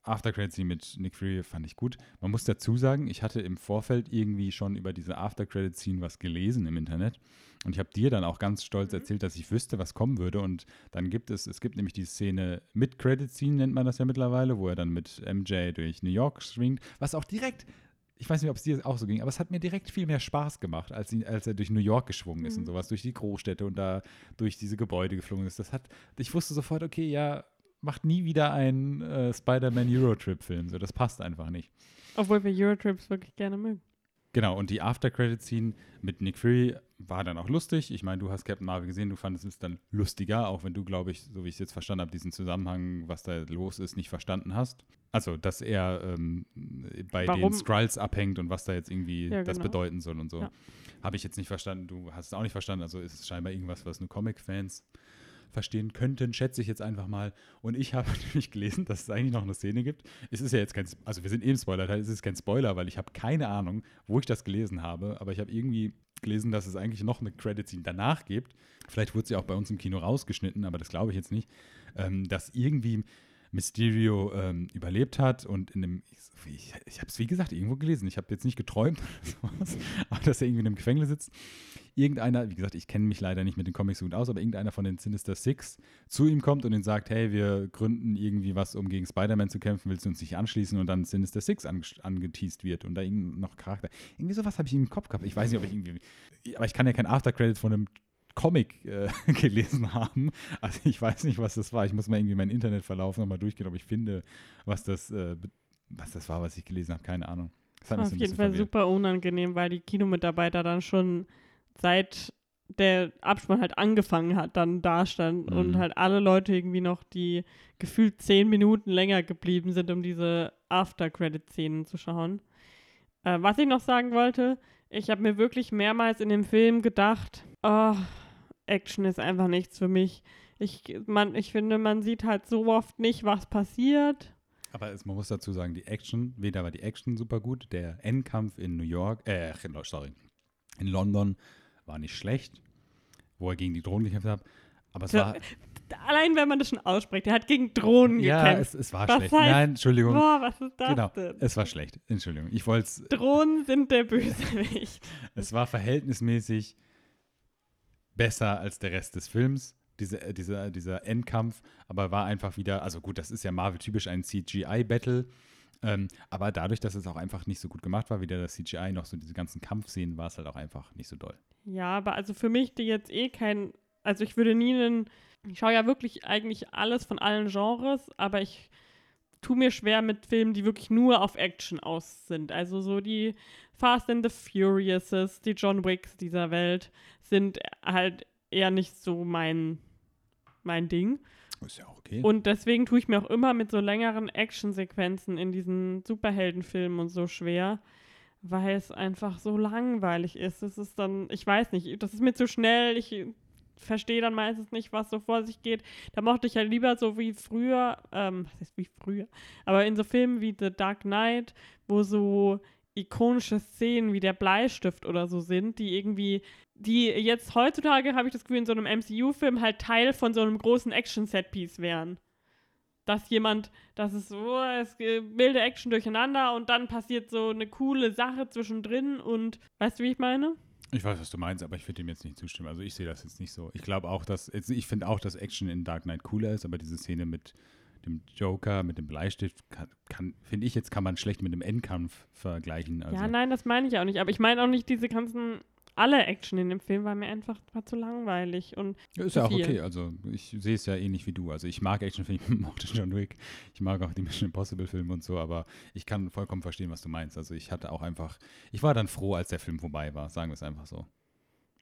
After Credit Scene mit Nick Fury fand ich gut. Man muss dazu sagen, ich hatte im Vorfeld irgendwie schon über diese After Credit Scene was gelesen im Internet und ich habe dir dann auch ganz stolz Mhm. erzählt, dass ich wüsste, was kommen würde und dann gibt es, es gibt nämlich die Szene mit Credit Scene nennt man das ja mittlerweile, wo er dann mit MJ durch New York schwingt, was auch direkt ich weiß nicht, ob es dir auch so ging, aber es hat mir direkt viel mehr Spaß gemacht, als, ihn, als er durch New York geschwungen ist Mhm. und sowas, durch die Großstädte und da durch diese Gebäude geflogen ist. Das hat, ich wusste sofort, okay, ja, macht nie wieder einen äh, Spider-Man Eurotrip-Film. So, das passt einfach nicht. Obwohl wir Eurotrips wirklich gerne mögen. Genau, und die After-Credit-Scene mit Nick Fury war dann auch lustig. Ich meine, du hast Captain Marvel gesehen, du fandest es dann lustiger, auch wenn du, glaube ich, so wie ich es jetzt verstanden habe, diesen Zusammenhang, was da los ist, nicht verstanden hast. Also, dass er ähm, bei Warum? den Skrulls abhängt und was da jetzt irgendwie Ja, das genau. bedeuten soll und so. Ja. Habe ich jetzt nicht verstanden, du hast es auch nicht verstanden. Also ist es scheinbar irgendwas, was nur Comic-Fans verstehen könnten, schätze ich jetzt einfach mal. Und ich habe natürlich gelesen, dass es eigentlich noch eine Szene gibt. Es ist ja jetzt kein, also wir sind eben Spoiler, es ist kein Spoiler, weil ich habe keine Ahnung, wo ich das gelesen habe, aber ich habe irgendwie gelesen, dass es eigentlich noch eine Credit-Scene danach gibt. Vielleicht wurde sie auch bei uns im Kino rausgeschnitten, aber das glaube ich jetzt nicht, ähm, dass irgendwie Mysterio ähm, überlebt hat und in dem, ich, ich, ich habe es wie gesagt irgendwo gelesen, ich habe jetzt nicht geträumt oder sowas, aber dass er irgendwie in einem Gefängnis sitzt. Irgendeiner, wie gesagt, ich kenne mich leider nicht mit den Comics so gut aus, aber irgendeiner von den Sinister Six zu ihm kommt und ihm sagt, hey, wir gründen irgendwie was, um gegen Spider-Man zu kämpfen, willst du uns nicht anschließen? Und dann Sinister Six ange angeteased wird und da irgendwie noch Charakter. Irgendwie sowas habe ich im Kopf gehabt. Ich weiß nicht, ob ich irgendwie, aber ich kann ja kein Aftercredit von einem Comic äh, gelesen haben. Also ich weiß nicht, was das war. Ich muss mal irgendwie meinen Internetverlauf nochmal durchgehen, ob ich finde, was das, äh, was das war, was ich gelesen habe. Keine Ahnung. Das hat mich Auf so jeden Fall verwirrt. super unangenehm, weil die Kinomitarbeiter dann schon seit der Abspann halt angefangen hat, dann da stand Mhm. und halt alle Leute irgendwie noch, die gefühlt zehn Minuten länger geblieben sind, um diese After-Credit-Szenen zu schauen. Äh, was ich noch sagen wollte, ich habe mir wirklich mehrmals in dem Film gedacht, oh, Action ist einfach nichts für mich. Ich, man, ich finde, man sieht halt so oft nicht, was passiert. Aber es, man muss dazu sagen, die Action, weder war die Action super gut, der Endkampf in New York, äh, in- sorry, in London war nicht schlecht, wo er gegen die Drohnen gekämpft hat. Aber es Ja, war, Allein wenn man das schon ausspricht, er hat gegen Drohnen ja, gekämpft. es, es war Was schlecht. heißt- Nein, Entschuldigung. Boah, was ist das genau, denn? es war schlecht. Entschuldigung. Ich wollte Drohnen sind der Bösewicht. es war verhältnismäßig besser als der Rest des Films, diese, äh, dieser, dieser Endkampf, aber war einfach wieder, also gut, das ist ja Marvel-typisch ein CGI-Battle, ähm, aber dadurch, dass es auch einfach nicht so gut gemacht war, wie der das CGI, noch so diese ganzen Kampfszenen, war es halt auch einfach nicht so doll. Ja, aber also für mich, die jetzt eh kein, also ich würde nie einen, ich schaue ja wirklich eigentlich alles von allen Genres, aber ich tue mir schwer mit Filmen, die wirklich nur auf Action aus sind. Also so die Fast and the Furiouses, die John Wicks dieser Welt sind halt eher nicht so mein, mein Ding. Ist ja auch okay. Und deswegen tue ich mir auch immer mit so längeren Actionsequenzen in diesen Superheldenfilmen und so schwer, weil es einfach so langweilig ist. Es ist dann, ich weiß nicht, das ist mir zu schnell. Ich verstehe dann meistens nicht, was so vor sich geht. Da mochte ich ja halt lieber so wie früher, ähm, was heißt wie früher, aber in so Filmen wie The Dark Knight, wo so ikonische Szenen wie der Bleistift oder so sind, die irgendwie, die jetzt heutzutage, habe ich das Gefühl, in so einem MCU-Film halt Teil von so einem großen Action-Set-Piece wären. Dass jemand, das ist so, es wilde Action durcheinander und dann passiert so eine coole Sache zwischendrin und weißt du, wie ich meine? Ich weiß, was du meinst, aber ich würde dem jetzt nicht zustimmen. Also ich sehe das jetzt nicht so. Ich glaube auch, dass, ich finde auch, dass Action in Dark Knight cooler ist, aber diese Szene mit dem Joker, mit dem Bleistift, finde ich jetzt, kann man schlecht mit dem Endkampf vergleichen. Also. Ja, nein, das meine ich auch nicht. Aber ich meine auch nicht diese ganzen alle Action in dem Film war mir einfach war zu langweilig und ist ja auch viel. okay. Also ich sehe es ja ähnlich wie du. Also ich mag Actionfilme, ich mochte John Wick, ich mag auch die Mission Impossible Filme und so, aber ich kann vollkommen verstehen, was du meinst. Also ich hatte auch einfach, ich war dann froh, als der Film vorbei war. Sagen wir es einfach so.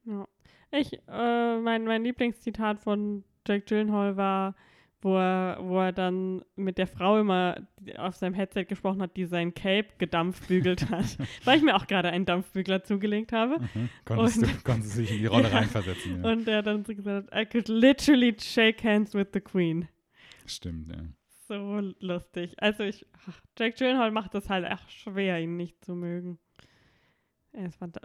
Ja, ich äh, mein mein Lieblingszitat von Jack Gyllenhaal war wo er, wo er dann mit der Frau immer auf seinem Headset gesprochen hat, die sein Cape gedampfbügelt hat, weil ich mir auch gerade einen Dampfbügler zugelegt habe. Mhm. Konntest, und, du, konntest dich in die Rolle ja. reinversetzen. Ja. Und er hat dann so gesagt, I could literally shake hands with the Queen. Stimmt, ja. So lustig. Also ich, ach, Jack Gyllenhaal macht das halt echt schwer, ihn nicht zu mögen.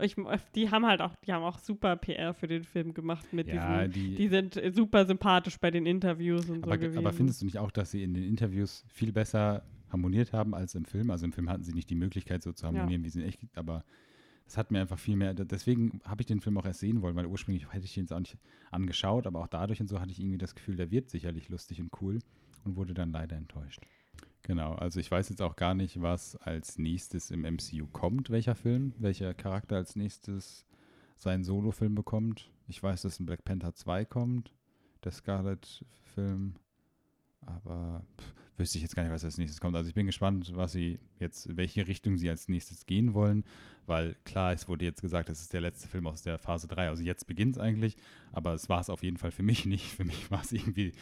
Ich, die haben halt auch, die haben auch super PR für den Film gemacht mit ja, diesen, die, die sind super sympathisch bei den Interviews und aber, so gewesen. Aber findest du nicht auch, dass sie in den Interviews viel besser harmoniert haben als im Film? Also im Film hatten sie nicht die Möglichkeit so zu harmonieren, ja. wie sie in echt gibt, aber es hat mir einfach viel mehr, deswegen habe ich den Film auch erst sehen wollen, weil ursprünglich hätte ich ihn jetzt auch nicht angeschaut, aber auch dadurch und so hatte ich irgendwie das Gefühl, der wird sicherlich lustig und cool und wurde dann leider enttäuscht. Genau, also ich weiß jetzt auch gar nicht, was als nächstes im MCU kommt, welcher Film, welcher Charakter als nächstes seinen Solo-Film bekommt. Ich weiß, dass ein Black Panther 2 kommt, der Scarlet-Film, aber pff, wüsste ich jetzt gar nicht, was als nächstes kommt. Also ich bin gespannt, was sie jetzt, in welche Richtung sie als nächstes gehen wollen, weil klar, es wurde jetzt gesagt, das ist der letzte Film aus der Phase 3, also jetzt beginnt es eigentlich, aber es war es auf jeden Fall für mich nicht. Für mich war es irgendwie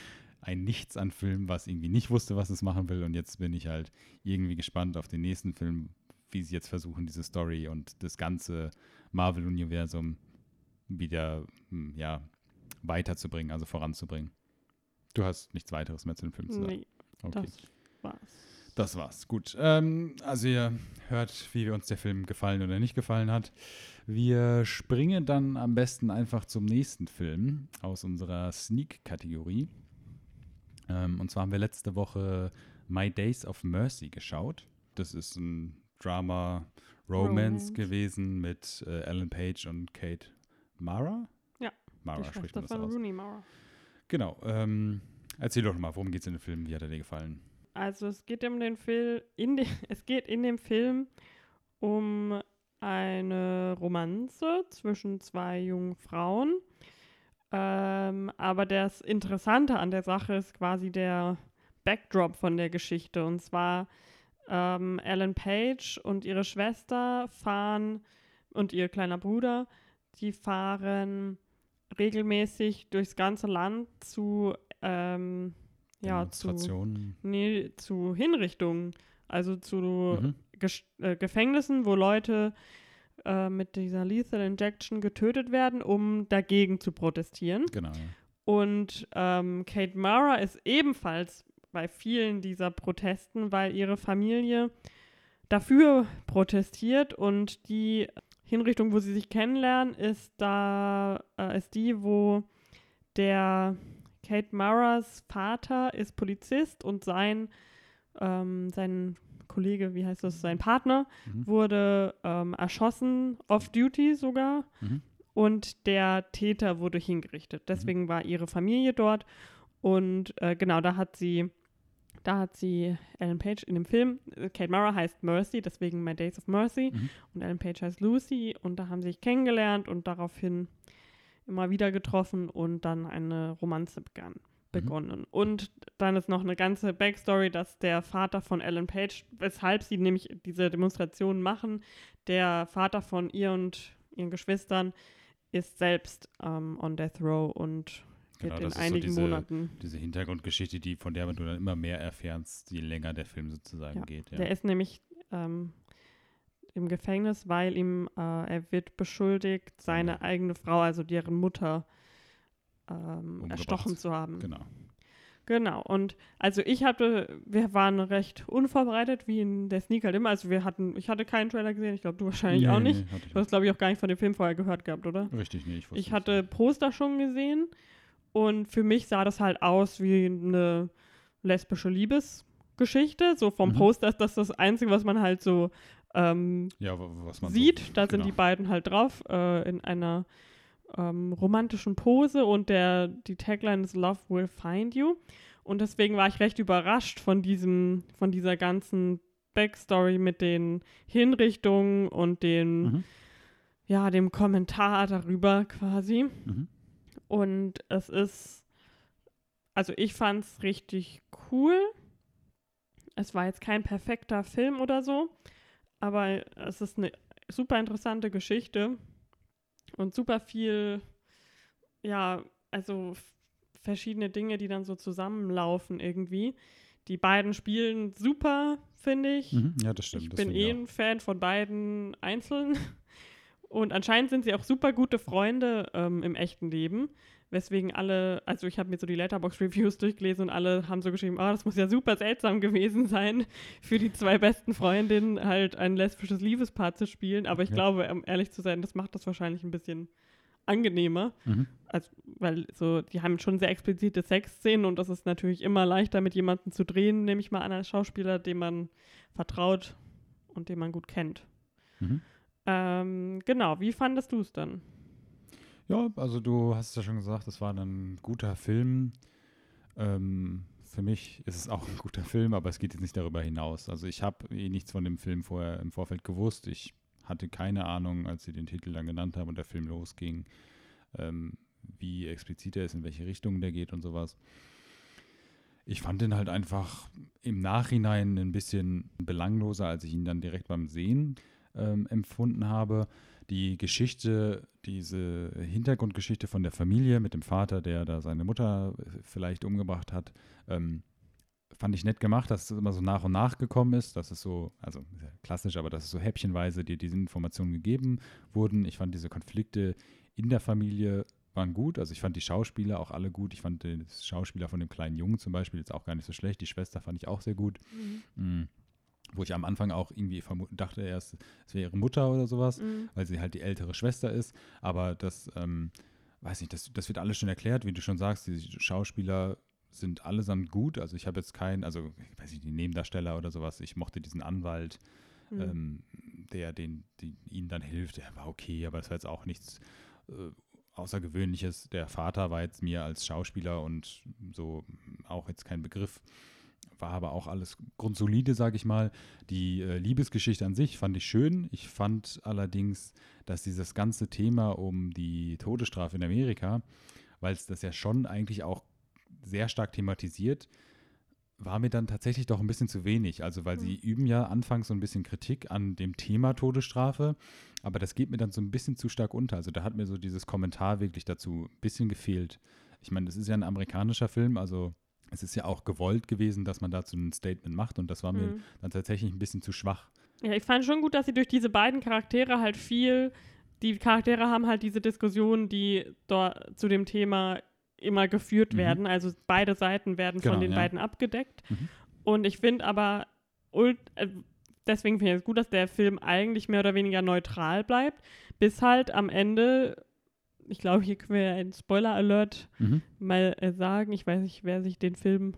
ein Nichts an Film, was irgendwie nicht wusste, was es machen will. Und jetzt bin ich halt irgendwie gespannt auf den nächsten Film, wie sie jetzt versuchen, diese Story und das ganze Marvel-Universum wieder hm, ja, weiterzubringen, also voranzubringen. Du hast nichts weiteres mehr zu dem Film zu sagen. Nee, okay. das war's. Das war's. Gut. Ähm, also ihr hört, wie uns der Film gefallen oder nicht gefallen hat. Wir springen dann am besten einfach zum nächsten Film aus unserer Sneak-Kategorie. Ähm, und zwar haben wir letzte Woche My Days of Mercy geschaut. Das ist ein Drama Romance, gewesen mit äh, Ellen Page und Kate Mara. Ja. Mara spricht man das aus. Rooney Mara. Genau. Ähm, erzähl doch mal, worum geht es in dem Film? Wie hat er dir gefallen? Also es geht um den Film, de, es geht in dem Film um eine Romanze zwischen zwei jungen Frauen. Ähm, aber das Interessante an der Sache ist quasi der Backdrop von der Geschichte. Und zwar ähm, Ellen Page und ihre Schwester fahren und ihr kleiner Bruder, die fahren regelmäßig durchs ganze Land zu, ähm, ja, zu, nee, zu Hinrichtungen, also zu mhm. äh, Gefängnissen, wo Leute äh, mit dieser Lethal Injection getötet werden, um dagegen zu protestieren. Genau. Und ähm, Kate Mara ist ebenfalls bei vielen dieser Protesten, weil ihre Familie dafür protestiert und die Hinrichtung, wo sie sich kennenlernen, ist da äh, ist die, wo der Kate Maras Vater ist Polizist und sein ähm, sein Kollege, wie heißt das, sein Partner, mhm. wurde ähm, erschossen, off-duty sogar. Mhm. Und der Täter wurde hingerichtet. Deswegen mhm. war ihre Familie dort. Und äh, genau, da hat sie, da hat sie Ellen Page in dem Film, äh, Kate Mara heißt Mercy, deswegen My Days of Mercy. Mhm. Und Ellen Page heißt Lucy. Und da haben sie sich kennengelernt und daraufhin immer wieder getroffen und dann eine Romanze begann. Mhm. begonnen. Mhm. Und dann ist noch eine ganze Backstory, dass der Vater von Ellen Page, weshalb sie nämlich diese Demonstrationen machen, der Vater von ihr und ihren Geschwistern ist selbst ähm, on Death Row und genau, in einigen so diese, Monaten. Diese Hintergrundgeschichte, die, von der du dann immer mehr erfährst, je länger der Film sozusagen ja, geht. Ja. Der ist nämlich ähm, im Gefängnis, weil ihm, äh, er wird beschuldigt, seine eigene Frau, also deren Mutter, ähm, erstochen zu haben. Genau. Genau, und also ich hatte, wir waren recht unvorbereitet, wie in der Sneak halt immer. Also wir hatten, ich hatte keinen Trailer gesehen, ich glaube, du wahrscheinlich Nee, auch nee, nicht. ich Du hast, glaube ich, auch gar nicht von dem Film vorher gehört gehabt, oder? nicht. Richtig, nee, ich wusste Ich hatte Poster schon gesehen und für mich sah das halt aus wie eine lesbische Liebesgeschichte. So vom Mhm. Poster ist das das Einzige, was man halt so ähm, nicht. Ja, wa- was man sieht. So, da sind genau. die beiden halt drauf äh, in einer ähm, romantischen Pose und der, die Tagline ist Love will find you. Und deswegen war ich recht überrascht von diesem, von dieser ganzen Backstory mit den Hinrichtungen und den, Mhm. ja, dem Kommentar darüber quasi. Mhm. Und es ist, also ich fand es richtig cool. Es war jetzt kein perfekter Film oder so, aber es ist eine super interessante Geschichte und super viel, ja, also verschiedene Dinge, die dann so zusammenlaufen irgendwie. Die beiden spielen super, finde ich. Mhm. Ja, das stimmt. Ich bin eh ein Fan von beiden einzeln. Und anscheinend sind sie auch super gute Freunde ähm, im echten Leben. Weswegen alle, also ich habe mir so die Letterbox-Reviews durchgelesen und alle haben so geschrieben, ah, das muss ja super seltsam gewesen sein, für die zwei besten Freundinnen halt ein lesbisches Liebespaar zu spielen. Aber ich Ja. glaube, um ehrlich zu sein, das macht das wahrscheinlich ein bisschen angenehmer. Mhm. Also, weil so, die haben schon sehr explizite Sexszenen und das ist natürlich immer leichter mit jemandem zu drehen, nehme ich mal an, als Schauspieler, dem man vertraut und den man gut kennt. Mhm. Ähm, genau, wie fandest du es dann? Ja, also du hast es ja schon gesagt, es war ein guter Film. Ähm, für mich ist es auch ein guter Film, aber es geht jetzt nicht darüber hinaus. Also ich habe eh nichts von dem Film vorher im Vorfeld gewusst. Ich hatte keine Ahnung, als sie den Titel dann genannt haben und der Film losging, ähm, wie explizit er ist, in welche Richtung der geht und sowas. Ich fand den halt einfach im Nachhinein ein bisschen belangloser, als ich ihn dann direkt beim Sehen ähm, empfunden habe die Geschichte, diese Hintergrundgeschichte von der Familie mit dem Vater, der da seine Mutter äh, vielleicht umgebracht hat, ähm, fand ich nett gemacht, dass es immer so nach und nach gekommen ist. Das ist so, also klassisch, aber dass es so häppchenweise dir diese Informationen gegeben wurden. Ich fand diese Konflikte in der Familie waren gut. Also ich fand die Schauspieler auch alle gut. Ich fand den Schauspieler von dem kleinen Jungen zum Beispiel jetzt auch gar nicht so schlecht. Die Schwester fand ich auch sehr gut. Mhm. Wo ich am Anfang auch irgendwie dachte erst, es wäre ihre Mutter oder sowas Mhm. weil sie halt die ältere Schwester ist. Aber das, ähm, weiß nicht, das, das wird alles schon erklärt, wie du schon sagst, die Schauspieler sind allesamt gut. Also ich habe jetzt keinen, also ich weiß nicht, die Nebendarsteller oder sowas. Ich mochte diesen Anwalt, Mhm. ähm, der den, die, ihnen dann hilft. Der war okay, aber es war jetzt auch nichts äh, Außergewöhnliches. Der Vater war jetzt mir als Schauspieler und so auch jetzt kein Begriff. War aber auch alles grundsolide, sage ich mal. Die äh, Liebesgeschichte an sich fand ich schön. Ich fand allerdings, dass dieses ganze Thema um die Todesstrafe in Amerika, weil es das ja schon eigentlich auch sehr stark thematisiert, war mir dann tatsächlich doch ein bisschen zu wenig. Also, weil sie üben ja anfangs so ein bisschen Kritik an dem Thema Todesstrafe, aber das geht mir dann so ein bisschen zu stark unter. Also, da hat mir so dieses Kommentar wirklich dazu ein bisschen gefehlt. Ich meine, das ist ja ein amerikanischer Film, also es ist ja auch gewollt gewesen, dass man dazu ein Statement macht und das war mir Mhm. dann tatsächlich ein bisschen zu schwach. Ja, ich fand schon gut, dass sie durch diese beiden Charaktere halt viel, die Charaktere haben halt diese Diskussionen, die dort zu dem Thema immer geführt Mhm. werden. Also beide Seiten werden Genau, von den ja. beiden abgedeckt. Mhm. Und ich finde aber, äh, deswegen finde ich es gut, dass der Film eigentlich mehr oder weniger neutral bleibt, bis halt am Ende, ich glaube, hier können wir einen Spoiler-Alert Mhm. mal äh, sagen. Ich weiß nicht, wer sich den Film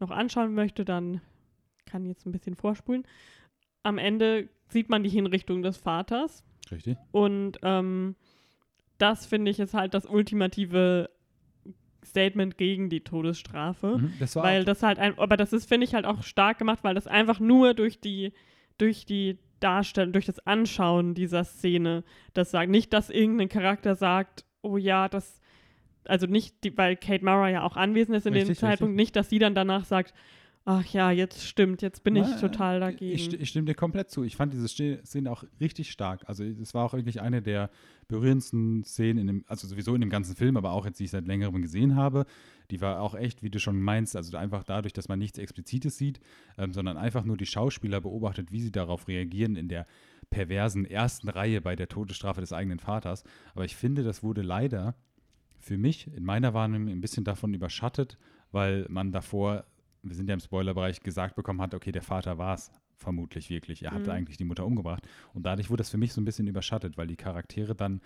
noch anschauen möchte, dann kann jetzt ein bisschen vorspulen. Am Ende sieht man die Hinrichtung des Vaters Richtig? und ähm, das finde ich ist halt das ultimative Statement gegen die Todesstrafe. Mhm. Das war Weil das halt ein, aber das ist, finde ich, halt auch stark gemacht, weil das einfach nur durch die, durch die Darstellung, durch das Anschauen dieser Szene das sagt. Nicht, dass irgendein Charakter sagt, oh ja, das, also nicht, die, weil Kate Mara ja auch anwesend ist in dem Richtig, Zeitpunkt, richtig. nicht, dass sie dann danach sagt, ach ja, jetzt stimmt, jetzt bin ich Nein, total Ich, dagegen. sti- ich stimme dir komplett zu. Ich fand diese Szene auch richtig stark. Also es war auch wirklich eine der berührendsten Szenen in dem, also sowieso in dem ganzen Film, aber auch jetzt, die ich seit längerem gesehen habe. Die war auch echt, wie du schon meinst, also einfach dadurch, dass man nichts Explizites sieht, ähm, sondern einfach nur die Schauspieler beobachtet, wie sie darauf reagieren in der perversen ersten Reihe bei der Todesstrafe des eigenen Vaters. Aber ich finde, das wurde leider für mich in meiner Wahrnehmung ein bisschen davon überschattet, weil man davor, wir sind ja im Spoilerbereich, gesagt bekommen hat, okay, der Vater war es vermutlich wirklich. Er hatte Mhm. eigentlich die Mutter umgebracht. Und dadurch wurde das für mich so ein bisschen überschattet, weil die Charaktere dann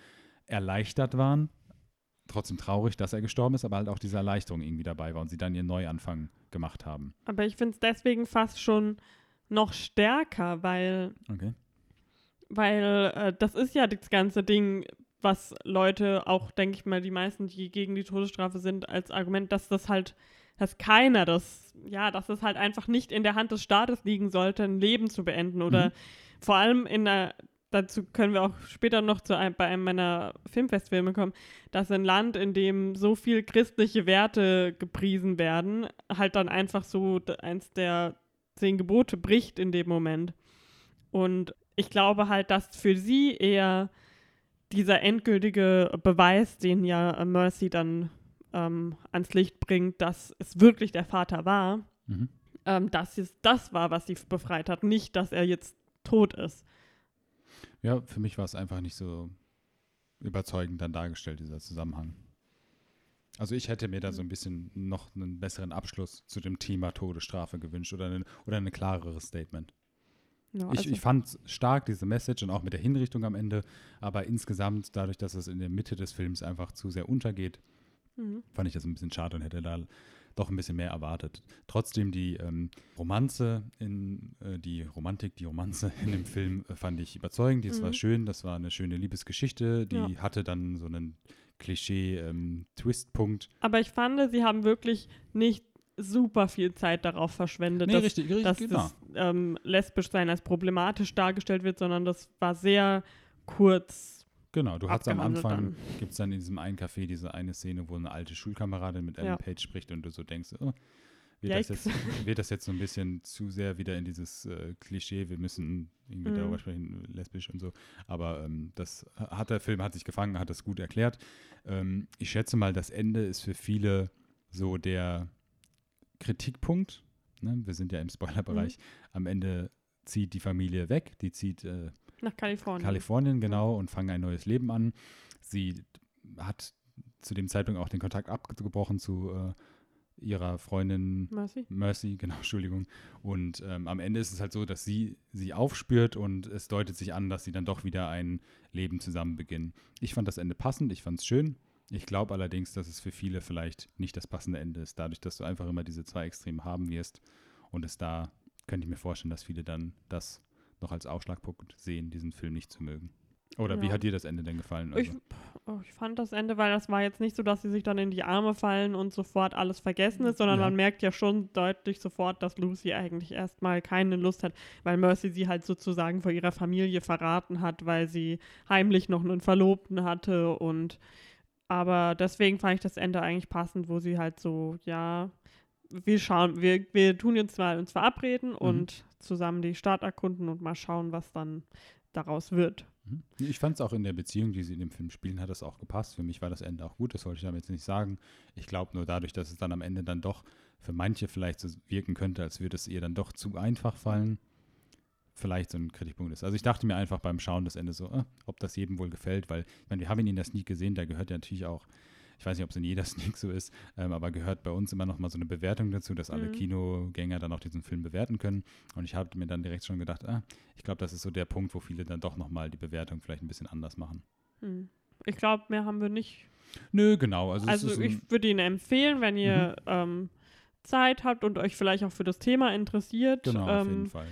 erleichtert waren, trotzdem traurig, dass er gestorben ist, aber halt auch diese Erleichterung irgendwie dabei war und sie dann ihren Neuanfang gemacht haben. Aber ich finde es deswegen fast schon noch stärker, weil, Okay. weil äh, das ist ja das ganze Ding, was Leute, auch denke ich mal, die meisten, die gegen die Todesstrafe sind, als Argument, dass das halt, dass keiner das, ja, dass es halt einfach nicht in der Hand des Staates liegen sollte, ein Leben zu beenden oder Mhm. vor allem in der dazu können wir auch später noch zu einem, bei einem meiner Filmfestfilme kommen, dass ein Land, in dem so viel christliche Werte gepriesen werden, halt dann einfach so eins der zehn Gebote bricht in dem Moment. Und ich glaube halt, dass für sie eher dieser endgültige Beweis, den ja Mercy dann ähm, ans Licht bringt, dass es wirklich der Vater war, Mhm. ähm, dass es das war, was sie befreit hat, nicht, dass er jetzt tot ist. Ja, für mich war es einfach nicht so überzeugend dann dargestellt, dieser Zusammenhang. Also ich hätte mir da so ein bisschen noch einen besseren Abschluss zu dem Thema Todesstrafe gewünscht oder ein oder eine klareres Statement. Ich, also- ich fand stark diese Message und auch mit der Hinrichtung am Ende, aber insgesamt, dadurch, dass es in der Mitte des Films einfach zu sehr untergeht, Mhm. fand ich das ein bisschen schade und hätte da doch ein bisschen mehr erwartet. Trotzdem die ähm, Romanze in äh, die Romantik, die Romanze in dem Film äh, fand ich überzeugend. Das war Mhm. schön, das war eine schöne Liebesgeschichte, die Ja. hatte dann so einen Klischee-Twist-Punkt. Aber ich fand, sie haben wirklich nicht super viel Zeit darauf verschwendet, Nee, dass, richtig, richtig, dass genau. das ähm, Lesbischsein als problematisch dargestellt wird, sondern das war sehr kurz. Genau, du hast am Anfang, gibt es dann in diesem einen Café diese eine Szene, wo eine alte Schulkameradin mit Ellen Ja. Page spricht und du so denkst, oh, wird, das jetzt, wird das jetzt so ein bisschen zu sehr wieder in dieses äh, Klischee, wir müssen irgendwie Mhm. darüber sprechen, lesbisch und so. Aber ähm, das hat der Film, hat sich gefangen, hat das gut erklärt. Ähm, ich schätze mal, das Ende ist für viele so der Kritikpunkt. Ne? Wir sind ja im Spoilerbereich. Mhm. Am Ende zieht die Familie weg, die zieht äh, Nach Kalifornien. Kalifornien, genau, und fangen ein neues Leben an. Sie hat zu dem Zeitpunkt auch den Kontakt abgebrochen zu äh, ihrer Freundin Mercy? Mercy, genau, Entschuldigung. Und ähm, am Ende ist es halt so, dass sie sie aufspürt und es deutet sich an, dass sie dann doch wieder ein Leben zusammen beginnen. Ich fand das Ende passend, ich fand es schön. Ich glaube allerdings, dass es für viele vielleicht nicht das passende Ende ist, dadurch, dass du einfach immer diese zwei Extreme haben wirst. Und es da könnte ich mir vorstellen, dass viele dann das noch als Ausschlagpunkt sehen, diesen Film nicht zu mögen. Oder wie Ja. hat dir das Ende denn gefallen? Ich, Also, oh, ich fand das Ende, weil das war jetzt nicht so, dass sie sich dann in die Arme fallen und sofort alles vergessen ist, sondern Ja. man merkt ja schon deutlich sofort, dass Lucy eigentlich erstmal keine Lust hat, weil Mercy sie halt sozusagen vor ihrer Familie verraten hat, weil sie heimlich noch einen Verlobten hatte und aber deswegen fand ich das Ende eigentlich passend, wo sie halt so, ja, wir schauen, wir, wir tun jetzt mal uns verabreden und zusammen die Stadt erkunden und mal schauen, was dann daraus wird. Mhm. Ich fand es auch in der Beziehung, die sie in dem Film spielen, hat das auch gepasst. Für mich war das Ende auch gut, das wollte ich damit jetzt nicht sagen. Ich glaube nur dadurch, dass es dann am Ende dann doch für manche vielleicht so wirken könnte, als würde es ihr dann doch zu einfach fallen, vielleicht so ein Kritikpunkt ist. Also ich dachte mir einfach beim Schauen des Ende so, äh, ob das jedem wohl gefällt, weil, ich meine, wir haben ihn in der Sneak gesehen, da gehört ja natürlich auch, ich weiß nicht, ob es in jeder Sneak so ist, ähm, aber gehört bei uns immer noch mal so eine Bewertung dazu, dass alle Mhm. Kinogänger dann auch diesen Film bewerten können. Und ich habe mir dann direkt schon gedacht, ah, ich glaube, das ist so der Punkt, wo viele dann doch noch mal die Bewertung vielleicht ein bisschen anders machen. Hm. Ich glaube, mehr haben wir nicht. Nö, genau. Also, Also ich würde Ihnen empfehlen, wenn ihr ähm, Zeit habt und euch vielleicht auch für das Thema interessiert. genau, auf jeden ähm, Fall,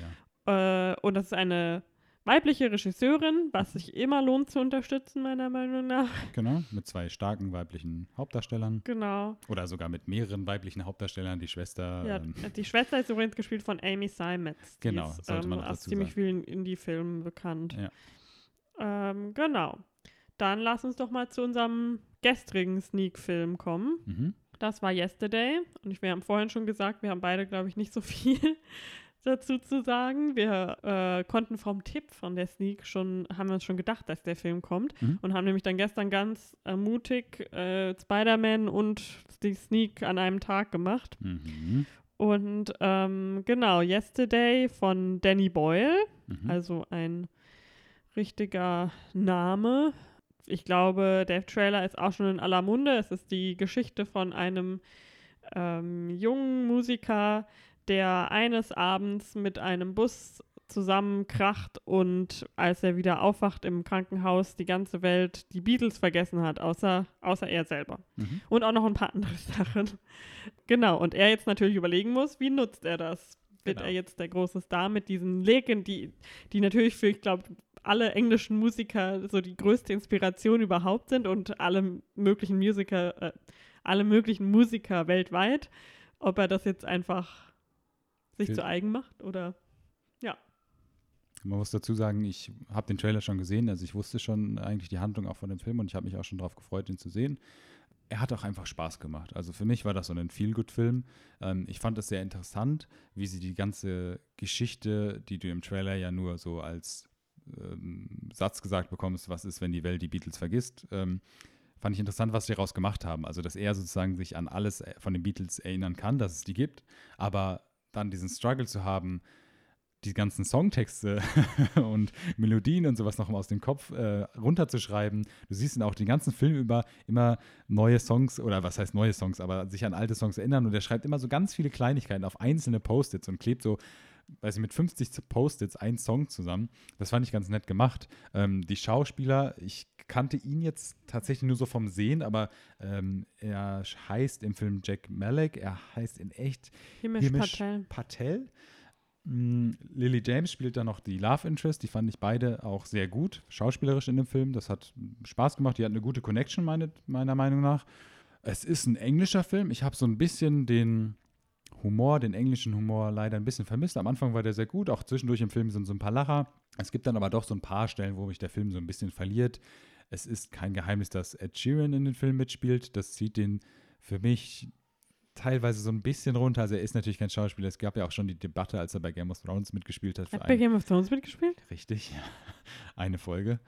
ja. äh, und das ist eine weibliche Regisseurin, was sich immer lohnt zu unterstützen, meiner Meinung nach. Genau, mit zwei starken weiblichen Hauptdarstellern Genau. oder sogar mit mehreren weiblichen Hauptdarstellern. Die Schwester, Ja, ähm, die Schwester ist übrigens gespielt von Amy Simons. Die Genau, ist, sollte ähm, man noch aus dazu ziemlich sagen. vielen Indie-Filmen bekannt. Ja. Ähm, genau. Dann lass uns doch mal zu unserem gestrigen Sneak-Film kommen. mhm. Das war Yesterday. Und ich, wir haben vorhin schon gesagt, wir haben beide, glaube ich, nicht so viel dazu zu sagen. Wir äh, konnten vom Tipp von der Sneak schon, haben wir uns schon gedacht, dass der Film kommt. Mhm. Und haben nämlich dann gestern ganz äh, mutig äh, Spider-Man und die Sneak an einem Tag gemacht. Mhm. Und ähm, genau, Yesterday von Danny Boyle, Mhm. also ein richtiger Name. ich glaube, der Trailer ist auch schon in aller Munde. Es ist die Geschichte von einem ähm, jungen Musiker, der eines Abends mit einem Bus zusammenkracht und als er wieder aufwacht im Krankenhaus, die ganze Welt die Beatles vergessen hat, außer, außer er selber. Mhm. Und auch noch ein paar andere Sachen. Genau, und er jetzt natürlich überlegen muss, wie nutzt er das? Wird genau. er jetzt der große Star mit diesen Legen, die, die natürlich für, ich glaube, alle englischen Musiker so die größte Inspiration überhaupt sind und alle möglichen Musiker, äh, alle möglichen Musiker weltweit, ob er das jetzt einfach sich zu eigen macht oder ja. Man muss dazu sagen, ich habe den Trailer schon gesehen, also ich wusste schon eigentlich die Handlung auch von dem Film und ich habe mich auch schon darauf gefreut, ihn zu sehen. Er hat auch einfach Spaß gemacht. Also für mich war das so ein Feel-Good-Film. Ähm, ich fand es sehr interessant, wie sie die ganze Geschichte, die du im Trailer ja nur so als ähm, Satz gesagt bekommst, was ist, wenn die Welt die Beatles vergisst, ähm, fand ich interessant, was sie daraus gemacht haben. Also, dass er sozusagen sich an alles äh, von den Beatles erinnern kann, dass es die gibt, aber dann diesen Struggle zu haben, die ganzen Songtexte und Melodien und sowas noch aus dem Kopf äh, runterzuschreiben. Du siehst ihn auch den ganzen Film über immer neue Songs oder was heißt neue Songs, aber sich an alte Songs erinnern und er schreibt immer so ganz viele Kleinigkeiten auf einzelne Post-its und klebt so weiß ich, mit 50 Post-its einen Song zusammen. Das fand ich ganz nett gemacht. Ähm, die Schauspieler, ich kannte ihn jetzt tatsächlich nur so vom Sehen, aber ähm, er heißt im Film Jack Malek, er heißt in echt Himish, Himish Patel. Patel. Mm, Lily James spielt da noch die Love Interest, die fand ich beide auch sehr gut, schauspielerisch in dem Film. Das hat Spaß gemacht, die hat eine gute Connection, meine, meiner Meinung nach. Es ist ein englischer Film. Ich habe so ein bisschen den Humor, den englischen Humor leider ein bisschen vermisst. Am Anfang war der sehr gut, auch zwischendurch im Film sind so ein paar Lacher. Es gibt dann aber doch so ein paar Stellen, wo mich der Film so ein bisschen verliert. Es ist kein Geheimnis, dass Ed Sheeran in den Film mitspielt. Das zieht den für mich teilweise so ein bisschen runter. Also er ist natürlich kein Schauspieler. Es gab ja auch schon die Debatte, als er bei Game of Thrones mitgespielt hat. Hat bei Game of Thrones mitgespielt? Richtig, eine Folge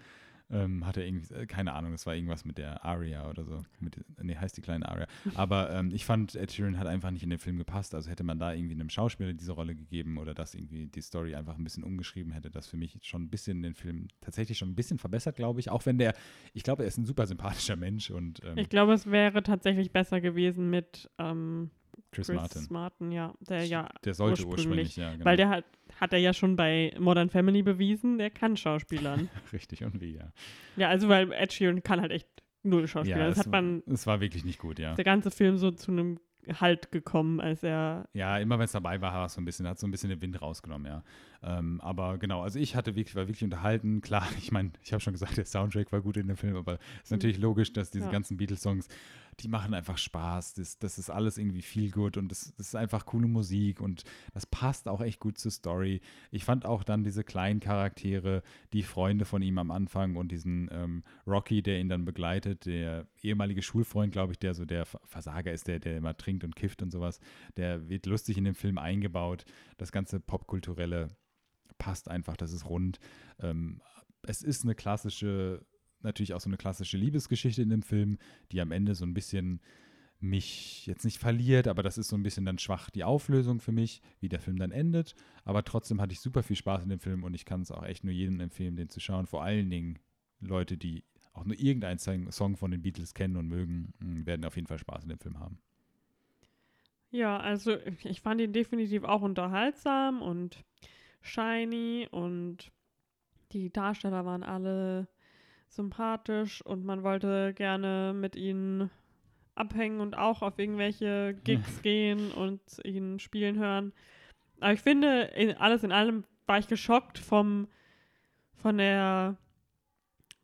ähm, hat er irgendwie, äh, keine Ahnung, es war irgendwas mit der Aria oder so. Mit, nee, heißt die kleine Aria. Aber ähm, ich fand, Ed Sheeran hat einfach nicht in den Film gepasst. Also hätte man da irgendwie einem Schauspieler diese Rolle gegeben oder dass irgendwie die Story einfach ein bisschen umgeschrieben hätte, das für mich schon ein bisschen den Film tatsächlich schon ein bisschen verbessert, glaube ich. Auch wenn der, ich glaube, er ist ein super sympathischer Mensch und ähm, Ich glaube, es wäre tatsächlich besser gewesen mit ähm, Chris, Chris Martin. Martin, ja. Der ja der sollte ursprünglich, ursprünglich ja. Genau. Weil der hat, hat er ja schon bei Modern Family bewiesen, der kann Schauspielern. Richtig, und wie, ja. Ja, also weil Ed Sheeran kann halt echt null Schauspieler. Ja, das hat man. Es war wirklich nicht gut, ja. Der ganze Film so zu einem Halt gekommen, als er. Ja, immer wenn es dabei war, war es so ein bisschen, hat so ein bisschen den Wind rausgenommen, ja. Ähm, aber genau, also ich hatte wirklich, war wirklich unterhalten. Klar, ich meine, ich habe schon gesagt, der Soundtrack war gut in dem Film, aber es ist natürlich mhm. logisch, dass diese ja. ganzen Beatles-Songs die machen einfach Spaß. Das, das ist alles irgendwie viel gut und das, das, ist einfach coole Musik und das passt auch echt gut zur Story. Ich fand auch dann diese kleinen Charaktere, die Freunde von ihm am Anfang und diesen ähm, Rocky, der ihn dann begleitet, der ehemalige Schulfreund, glaube ich, der so der Versager ist, der, der immer trinkt und kifft und sowas, der wird lustig in den Film eingebaut. Das ganze Popkulturelle passt einfach, das ist rund. Ähm, es ist eine klassische natürlich auch so eine klassische Liebesgeschichte in dem Film, die am Ende so ein bisschen mich jetzt nicht verliert, aber das ist so ein bisschen dann schwach die Auflösung für mich, wie der Film dann endet. Aber trotzdem hatte ich super viel Spaß in dem Film und ich kann es auch echt nur jedem empfehlen, den zu schauen. Vor allen Dingen Leute, die auch nur irgendeinen Song von den Beatles kennen und mögen, hm, werden auf jeden Fall Spaß in dem Film haben. Ja, also ich fand ihn definitiv auch unterhaltsam und shiny und die Darsteller waren alle sympathisch und man wollte gerne mit ihnen abhängen und auch auf irgendwelche Gigs gehen und ihn spielen hören. Aber ich finde, in, alles in allem war ich geschockt vom, von der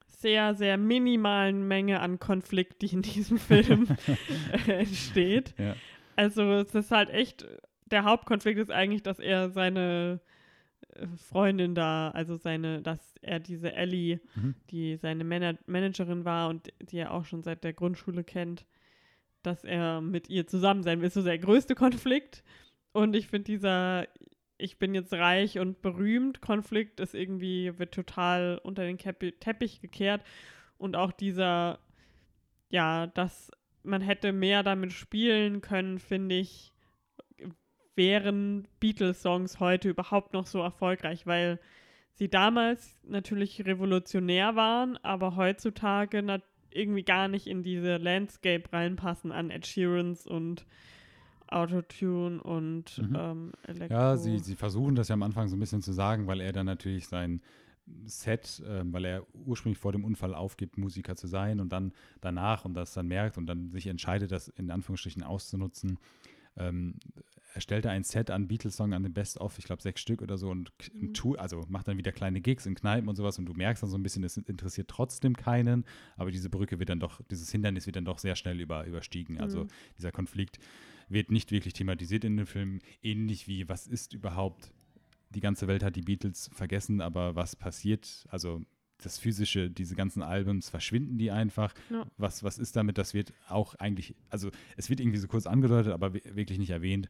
sehr, sehr minimalen Menge an Konflikt, die in diesem Film entsteht. Ja. Also es ist halt echt, der Hauptkonflikt ist eigentlich, dass er seine Freundin da, also seine, dass er diese Ellie, mhm. die seine Man Managerin war und die er auch schon seit der Grundschule kennt, dass er mit ihr zusammen sein will. ist so der größte Konflikt. Und ich finde dieser ich bin jetzt reich und berühmt Konflikt ist irgendwie, wird total unter den Teppich gekehrt. Und auch dieser, ja, dass man hätte mehr damit spielen können, finde ich, wären Beatles-Songs heute überhaupt noch so erfolgreich, weil sie damals natürlich revolutionär waren, aber heutzutage irgendwie gar nicht in diese Landscape reinpassen an Ed Sheerans und Autotune und mhm. ähm, Elektro. Ja, sie, sie versuchen das ja am Anfang so ein bisschen zu sagen, weil er dann natürlich sein Set, äh, weil er ursprünglich vor dem Unfall aufgibt, Musiker zu sein und dann danach und das dann merkt und dann sich entscheidet, das in Anführungsstrichen auszunutzen, ähm, erstellt er ein Set an Beatles-Song, an den Best-of, ich glaube sechs Stück oder so und mhm. tu, also macht dann wieder kleine Gigs in Kneipen und sowas und du merkst dann so ein bisschen, es interessiert trotzdem keinen, aber diese Brücke wird dann doch, dieses Hindernis wird dann doch sehr schnell über, überstiegen. Also mhm. dieser Konflikt wird nicht wirklich thematisiert in dem Film, ähnlich wie was ist überhaupt, die ganze Welt hat die Beatles vergessen, aber was passiert, also das physische, diese ganzen Albums, verschwinden die einfach. Ja. Was, was ist damit? Das wird auch eigentlich, also es wird irgendwie so kurz angedeutet, aber wirklich nicht erwähnt.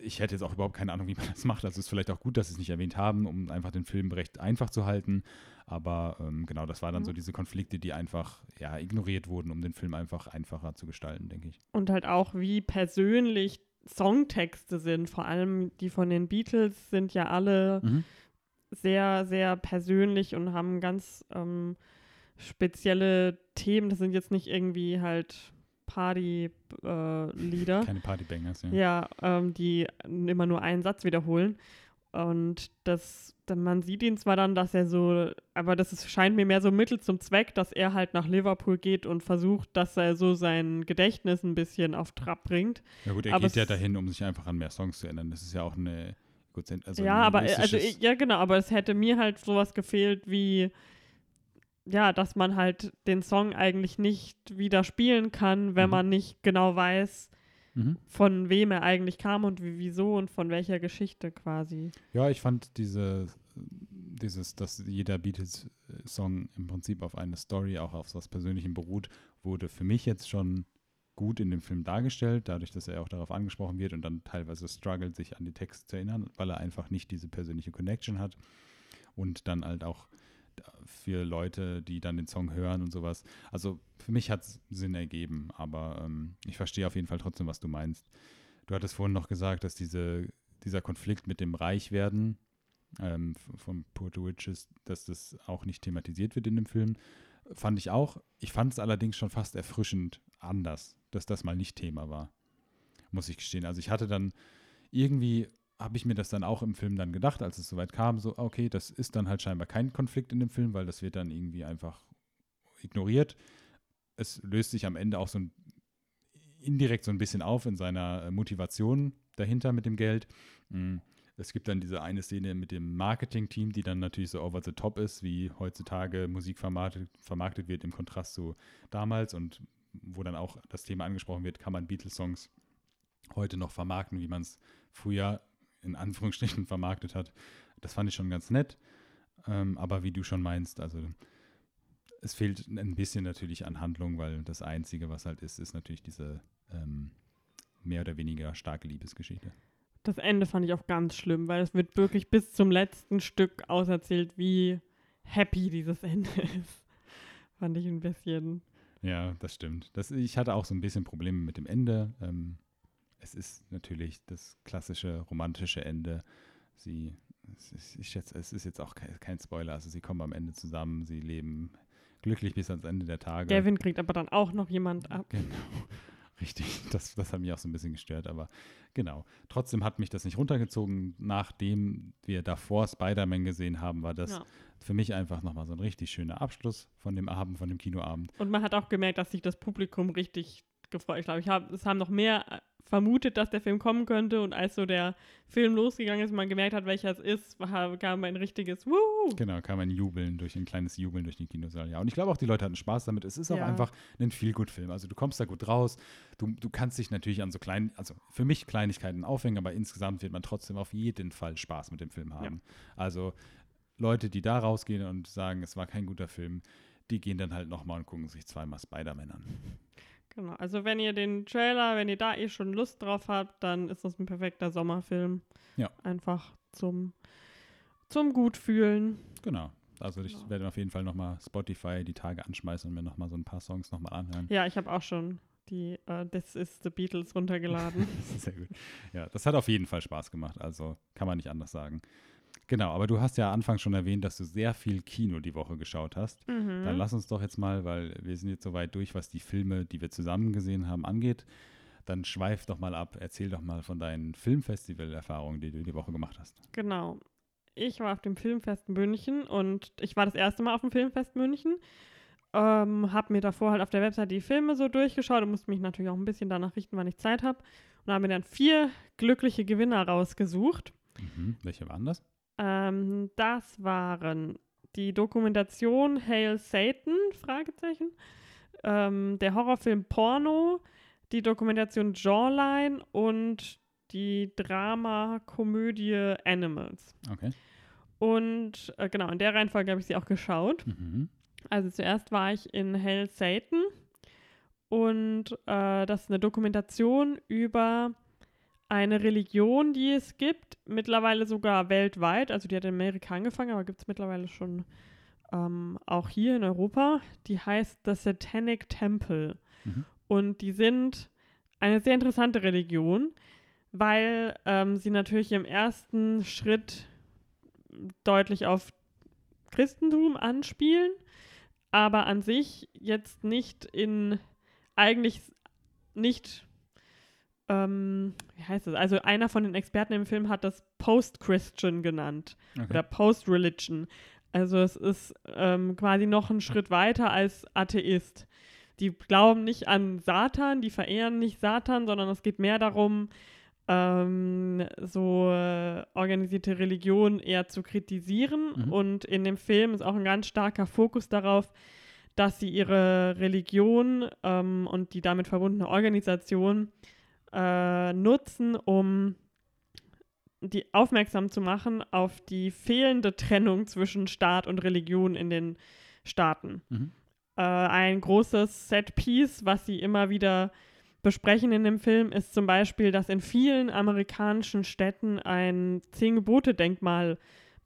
Ich hätte jetzt auch überhaupt keine Ahnung, wie man das macht. Also es ist vielleicht auch gut, dass sie es nicht erwähnt haben, um einfach den Film recht einfach zu halten. Aber ähm, genau, das war dann mhm. so diese Konflikte, die einfach ja, ignoriert wurden, um den Film einfach einfacher zu gestalten, denke ich. Und halt auch, wie persönlich Songtexte sind. Vor allem die von den Beatles sind ja alle. Mhm sehr, sehr persönlich und haben ganz ähm, spezielle Themen. Das sind jetzt nicht irgendwie halt Party-Lieder. Äh, Keine Partybangers, ja. Ja, ähm, die immer nur einen Satz wiederholen. Und das, man sieht ihn zwar dann, dass er so, aber das ist, scheint mir mehr so Mittel zum Zweck, dass er halt nach Liverpool geht und versucht, dass er so sein Gedächtnis ein bisschen auf Trab bringt. Ja gut, er aber geht ja dahin, um sich einfach an mehr Songs zu erinnern. Das ist ja auch eine Gut, also ja, aber also ja genau, aber es hätte mir halt sowas gefehlt wie ja, dass man halt den Song eigentlich nicht wieder spielen kann, wenn mhm. man nicht genau weiß, mhm. von wem er eigentlich kam und wie, wieso und von welcher Geschichte quasi. Ja, ich fand diese dieses, dass jeder Beatles-Song im Prinzip auf eine Story, auch auf was Persönlichem beruht, wurde für mich jetzt schon gut in dem Film dargestellt, dadurch, dass er auch darauf angesprochen wird und dann teilweise struggelt, sich an die Texte zu erinnern, weil er einfach nicht diese persönliche Connection hat. Und dann halt auch für Leute, die dann den Song hören und sowas. Also für mich hat es Sinn ergeben, aber ähm, ich verstehe auf jeden Fall trotzdem, was du meinst. Du hattest vorhin noch gesagt, dass diese, dieser Konflikt mit dem Reichwerden ähm, von Puerto Witches, dass das auch nicht thematisiert wird in dem Film. Fand ich auch. Ich fand es allerdings schon fast erfrischend anders, dass das mal nicht Thema war. Muss ich gestehen. Also ich hatte dann irgendwie, habe ich mir das dann auch im Film dann gedacht, als es soweit kam, so, okay, das ist dann halt scheinbar kein Konflikt in dem Film, weil das wird dann irgendwie einfach ignoriert. Es löst sich am Ende auch so ein, indirekt so ein bisschen auf in seiner Motivation dahinter mit dem Geld. Mhm es gibt dann diese eine Szene mit dem Marketing-Team, die dann natürlich so over the top ist, wie heutzutage Musik vermarktet, vermarktet wird im Kontrast zu damals und wo dann auch das Thema angesprochen wird, kann man Beatles-Songs heute noch vermarkten, wie man es früher in Anführungsstrichen vermarktet hat. Das fand ich schon ganz nett. Ähm, aber wie du schon meinst, also es fehlt ein bisschen natürlich an Handlung, weil das Einzige, was halt ist, ist natürlich diese ähm, mehr oder weniger starke Liebesgeschichte. Das Ende fand ich auch ganz schlimm, weil es wird wirklich bis zum letzten Stück auserzählt, wie happy dieses Ende ist. fand ich ein bisschen. Ja, das stimmt. Das, ich hatte auch so ein bisschen Probleme mit dem Ende. Ähm, es ist natürlich das klassische romantische Ende. Sie, es ist, ich schätze, es ist jetzt auch kein, kein Spoiler. Also sie kommen am Ende zusammen, sie leben glücklich bis ans Ende der Tage. Gavin kriegt aber dann auch noch jemand ab. Genau. Richtig, das, das hat mich auch so ein bisschen gestört, aber genau. Trotzdem hat mich das nicht runtergezogen. Nachdem wir davor Spider-Man gesehen haben, war das ja. für mich einfach nochmal so ein richtig schöner Abschluss von dem Abend, von dem Kinoabend. Und man hat auch gemerkt, dass sich das Publikum richtig gefreut. Ich glaube, ich hab, es haben noch mehr vermutet, dass der Film kommen könnte und als so der Film losgegangen ist und man gemerkt hat, welcher es ist, war, kam ein richtiges Wuhu. Genau, kam ein Jubeln durch ein kleines Jubeln durch den Kinosaal. Ja, und ich glaube auch, die Leute hatten Spaß damit. Es ist auch ja. einfach ein Feel-Good-Film. Also du kommst da gut raus. Du, du kannst dich natürlich an so kleinen, also für mich Kleinigkeiten aufhängen, aber insgesamt wird man trotzdem auf jeden Fall Spaß mit dem Film haben. Ja. Also Leute, die da rausgehen und sagen, es war kein guter Film, die gehen dann halt nochmal und gucken sich zweimal Spider-Man an. Genau, also wenn ihr den Trailer, wenn ihr da eh schon Lust drauf habt, dann ist das ein perfekter Sommerfilm. Ja. Einfach zum, zum Gutfühlen. Genau. Also ich genau. werde auf jeden Fall nochmal Spotify die Tage anschmeißen und mir nochmal so ein paar Songs nochmal anhören. Ja, ich habe auch schon die uh, This is the Beatles runtergeladen. Sehr gut. Ja, das hat auf jeden Fall Spaß gemacht. Also kann man nicht anders sagen. Genau, aber du hast ja anfangs schon erwähnt, dass du sehr viel Kino die Woche geschaut hast. Mhm. Dann lass uns doch jetzt mal, weil wir sind jetzt so weit durch, was die Filme, die wir zusammen gesehen haben, angeht. Dann schweif doch mal ab, erzähl doch mal von deinen Filmfestival-Erfahrungen, die du die Woche gemacht hast. Genau. Ich war auf dem Filmfest München und ich war das erste Mal auf dem Filmfest München. Ähm, habe mir davor halt auf der Website die Filme so durchgeschaut und musste mich natürlich auch ein bisschen danach richten, wann ich Zeit habe. Und habe mir dann vier glückliche Gewinner rausgesucht. Mhm. Welche waren das? Ähm, das waren die Dokumentation Hail Satan, Fragezeichen, ähm, der Horrorfilm Porno, die Dokumentation Jawline und die Drama-Komödie Animals. Okay. Und äh, genau, in der Reihenfolge habe ich sie auch geschaut. Mhm. Also zuerst war ich in Hell Satan und äh, das ist eine Dokumentation über eine Religion, die es gibt, mittlerweile sogar weltweit. Also die hat in Amerika angefangen, aber gibt es mittlerweile schon ähm, auch hier in Europa. Die heißt The Satanic Temple. Mhm. Und die sind eine sehr interessante Religion, weil ähm, sie natürlich im ersten Schritt deutlich auf Christentum anspielen, aber an sich jetzt nicht in, eigentlich nicht, ähm, wie heißt es? Also einer von den Experten im Film hat das Post-Christian genannt Okay. oder Post-Religion. Also es ist ähm, quasi noch einen Schritt weiter als Atheist. Die glauben nicht an Satan, die verehren nicht Satan, sondern es geht mehr darum, ähm, so äh, organisierte Religion eher zu kritisieren. Mhm. Und in dem Film ist auch ein ganz starker Fokus darauf, dass sie ihre Religion ähm, und die damit verbundene Organisation äh, nutzen, um die aufmerksam zu machen auf die fehlende Trennung zwischen Staat und Religion in den Staaten. Mhm. Äh, ein großes Set-Piece, was sie immer wieder besprechen in dem Film, ist zum Beispiel, dass in vielen amerikanischen Städten ein Zehn-Gebote-Denkmal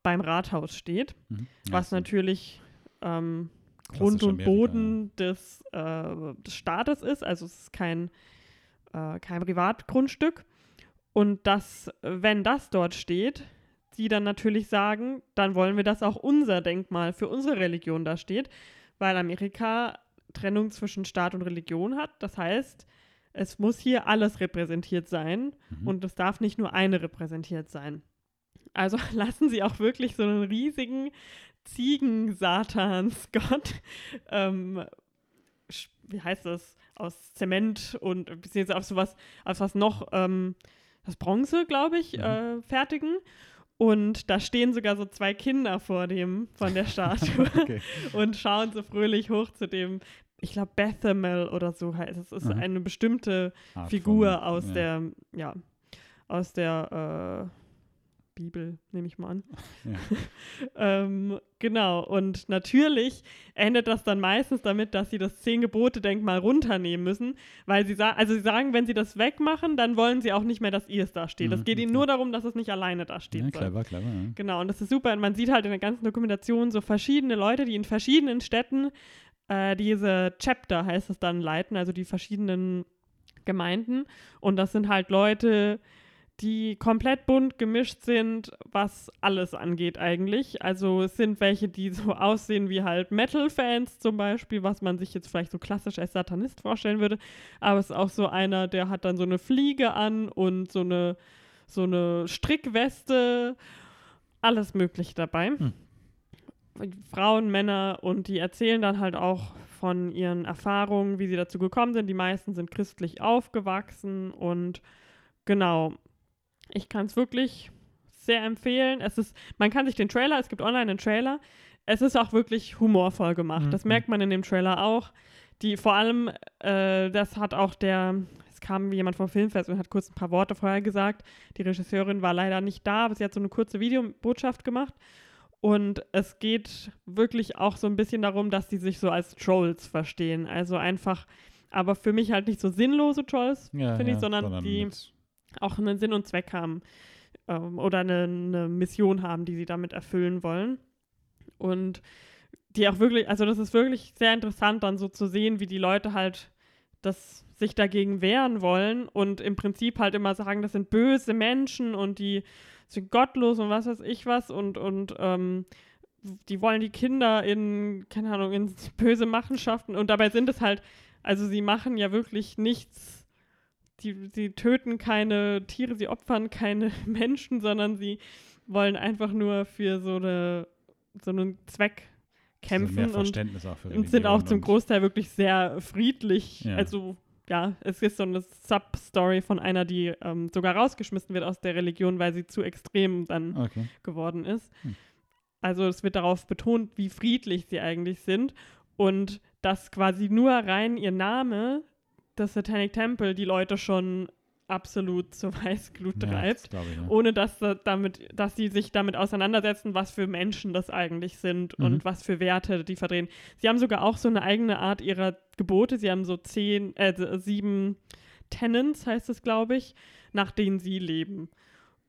beim Rathaus steht, Mhm. Ja, was natürlich ähm, Grund und Boden des, äh, des Staates ist. Also es ist kein, äh, kein Privatgrundstück. Und dass, wenn das dort steht, sie dann natürlich sagen, dann wollen wir, dass auch unser Denkmal für unsere Religion da steht, weil Amerika Trennung zwischen Staat und Religion hat. Das heißt, es muss hier alles repräsentiert sein Mhm. und es darf nicht nur eine repräsentiert sein. Also lassen sie auch wirklich so einen riesigen Ziegen-Satans-Gott, ähm, wie heißt das, aus Zement und beziehungsweise auf sowas, auf was noch, ähm, das Bronze, glaube ich, Mhm. äh, fertigen. Und da stehen sogar so zwei Kinder vor dem, von der Statue okay. und schauen so fröhlich hoch zu dem, ich glaube, Bethamel oder so heißt es. Es ist Mhm. eine bestimmte Art Figur von- aus ja. der, ja, aus der äh, Bibel, nehme ich mal an. Ja. ähm, genau, und natürlich endet das dann meistens damit, dass sie das Zehn-Gebote-Denkmal runternehmen müssen, weil sie sagen, also sie sagen, wenn sie das wegmachen, dann wollen sie auch nicht mehr, dass ihr es da steht. Es Mhm, geht ihnen okay. nur darum, dass es nicht alleine da steht. Ja, clever, clever. Ja. Genau, und das ist super. Und man sieht halt in der ganzen Dokumentation so verschiedene Leute, die in verschiedenen Städten äh, diese Chapter, heißt es dann, leiten, also die verschiedenen Gemeinden. Und das sind halt Leute, die komplett bunt gemischt sind, was alles angeht eigentlich. Also es sind welche, die so aussehen wie halt Metal-Fans zum Beispiel, was man sich jetzt vielleicht so klassisch als Satanist vorstellen würde. Aber es ist auch so einer, der hat dann so eine Fliege an und so eine, so eine Strickweste, alles Mögliche dabei. Hm. Frauen, Männer und die erzählen dann halt auch von ihren Erfahrungen, wie sie dazu gekommen sind. Die meisten sind christlich aufgewachsen und genau, ich kann es wirklich sehr empfehlen. Es ist, man kann sich den Trailer, es gibt online einen Trailer. Es ist auch wirklich humorvoll gemacht. Das Mhm. merkt man in dem Trailer auch. Die vor allem, äh, das hat auch der, es kam jemand vom Filmfest und hat kurz ein paar Worte vorher gesagt. Die Regisseurin war leider nicht da, aber sie hat so eine kurze Videobotschaft gemacht. Und es geht wirklich auch so ein bisschen darum, dass die sich so als Trolls verstehen. Also einfach, aber für mich halt nicht so sinnlose Trolls, Ja, finde ja, ich, sondern die mit- auch einen Sinn und Zweck haben ähm, oder eine, eine Mission haben, die sie damit erfüllen wollen. Und die auch wirklich, also das ist wirklich sehr interessant dann so zu sehen, wie die Leute halt das sich dagegen wehren wollen und im Prinzip halt immer sagen, das sind böse Menschen und die sind gottlos und was weiß ich was und, und ähm, die wollen die Kinder in, keine Ahnung, in böse Machenschaften und dabei sind es halt, also sie machen ja wirklich nichts, die, sie töten keine Tiere, sie opfern keine Menschen, sondern sie wollen einfach nur für so, eine, so einen Zweck kämpfen also und, auch und sind auch zum Großteil wirklich sehr friedlich. Ja. Also ja, es ist so eine Sub-Story von einer, die ähm, sogar rausgeschmissen wird aus der Religion, weil sie zu extrem dann okay. geworden ist. Hm. Also es wird darauf betont, wie friedlich sie eigentlich sind und dass quasi nur rein ihr Name, das Satanic Temple, die Leute schon absolut zur Weißglut treibt, ja, ich, ja. ohne dass, damit, dass sie sich damit auseinandersetzen, was für Menschen das eigentlich sind mhm. und was für Werte die verdrehen. Sie haben sogar auch so eine eigene Art ihrer Gebote. Sie haben so zehn, äh, sieben Tenants, heißt es, glaube ich, nach denen sie leben.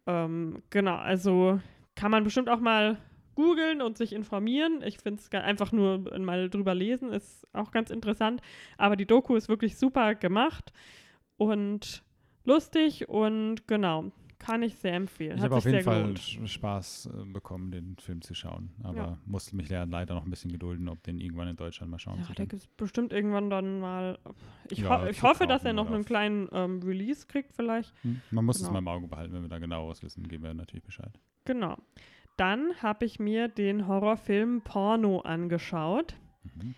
Ähm, genau, also kann man bestimmt auch mal googeln und sich informieren. Ich finde es einfach nur mal drüber lesen, ist auch ganz interessant. Aber die Doku ist wirklich super gemacht und lustig und genau, kann ich sehr empfehlen. Ich habe auf jeden Fall gelohnt. Spaß äh, bekommen, den Film zu schauen. Aber ja. musste mich leider noch ein bisschen gedulden, ob den irgendwann in Deutschland mal schauen ja, Der gibt es bestimmt irgendwann dann mal. Ich, ja, ho ich hoffe, dass er noch einen kleinen ähm, Release kriegt, vielleicht. Hm, man muss genau. es mal im Auge behalten, wenn wir da genaueres wissen, geben wir natürlich Bescheid. Genau. Dann habe ich mir den Horrorfilm Porno angeschaut. Mhm.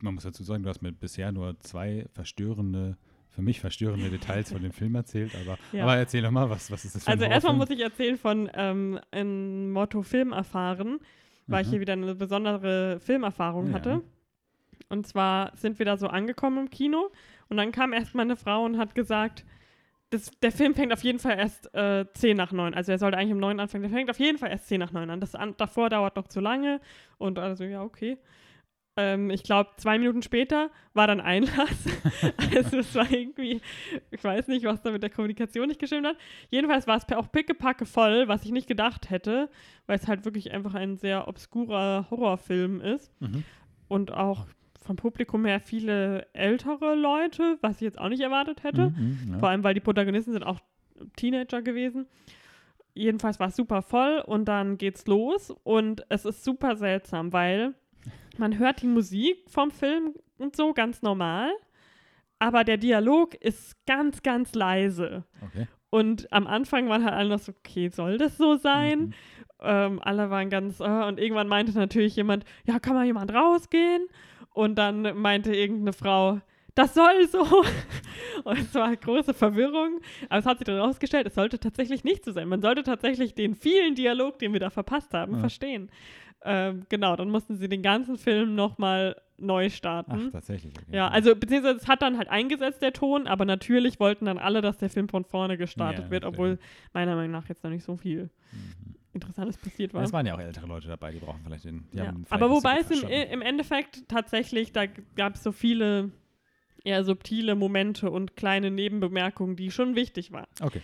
Man muss dazu sagen, du hast mir bisher nur zwei verstörende für mich verstörende Details von dem Film erzählt, aber, ja. aber erzähl doch mal, was, was ist das für Also erstmal muss ich erzählen von ähm, einem Motto Film erfahren, weil mhm. ich hier wieder eine besondere Filmerfahrung ja. hatte. Und zwar sind wir da so angekommen im Kino und dann kam erstmal eine Frau und hat gesagt, das, der Film fängt auf jeden Fall erst äh, 10 nach 9. Also er sollte eigentlich um 9 anfangen. Der fängt auf jeden Fall erst 10 nach 9 an. Das an, davor dauert noch zu lange. Und also, ja, okay. Ähm, ich glaube, zwei Minuten später war dann Einlass. also es war irgendwie, ich weiß nicht, was da mit der Kommunikation nicht gestimmt hat. Jedenfalls war es auch pickepacke voll, was ich nicht gedacht hätte, weil es halt wirklich einfach ein sehr obskurer Horrorfilm ist. Mhm. Und auch vom Publikum her viele ältere Leute, was ich jetzt auch nicht erwartet hätte. Mhm, ja. Vor allem, weil die Protagonisten sind auch Teenager gewesen. Jedenfalls war es super voll und dann geht's los und es ist super seltsam, weil man hört die Musik vom Film und so ganz normal, aber der Dialog ist ganz, ganz leise. Okay. Und am Anfang waren halt alle noch so, okay, soll das so sein? Mhm. Ähm, alle waren ganz, äh, und irgendwann meinte natürlich jemand, ja, kann mal jemand rausgehen? Und dann meinte irgendeine Frau, das soll so. Und es war große Verwirrung. Aber es hat sich dann herausgestellt, es sollte tatsächlich nicht so sein. Man sollte tatsächlich den vielen Dialog, den wir da verpasst haben, ja. verstehen. Ähm, genau, dann mussten sie den ganzen Film nochmal neu starten. Ach, tatsächlich. Okay. Ja, also beziehungsweise es hat dann halt eingesetzt, der Ton, aber natürlich wollten dann alle, dass der Film von vorne gestartet ja, wird, obwohl meiner Meinung nach jetzt noch nicht so viel mhm. Interessantes passiert war. Es waren ja auch ältere Leute dabei, die brauchen vielleicht den. Ja. Vielleicht aber wobei es im, im, Endeffekt tatsächlich, da gab es so viele eher subtile Momente und kleine Nebenbemerkungen, die schon wichtig waren. Okay.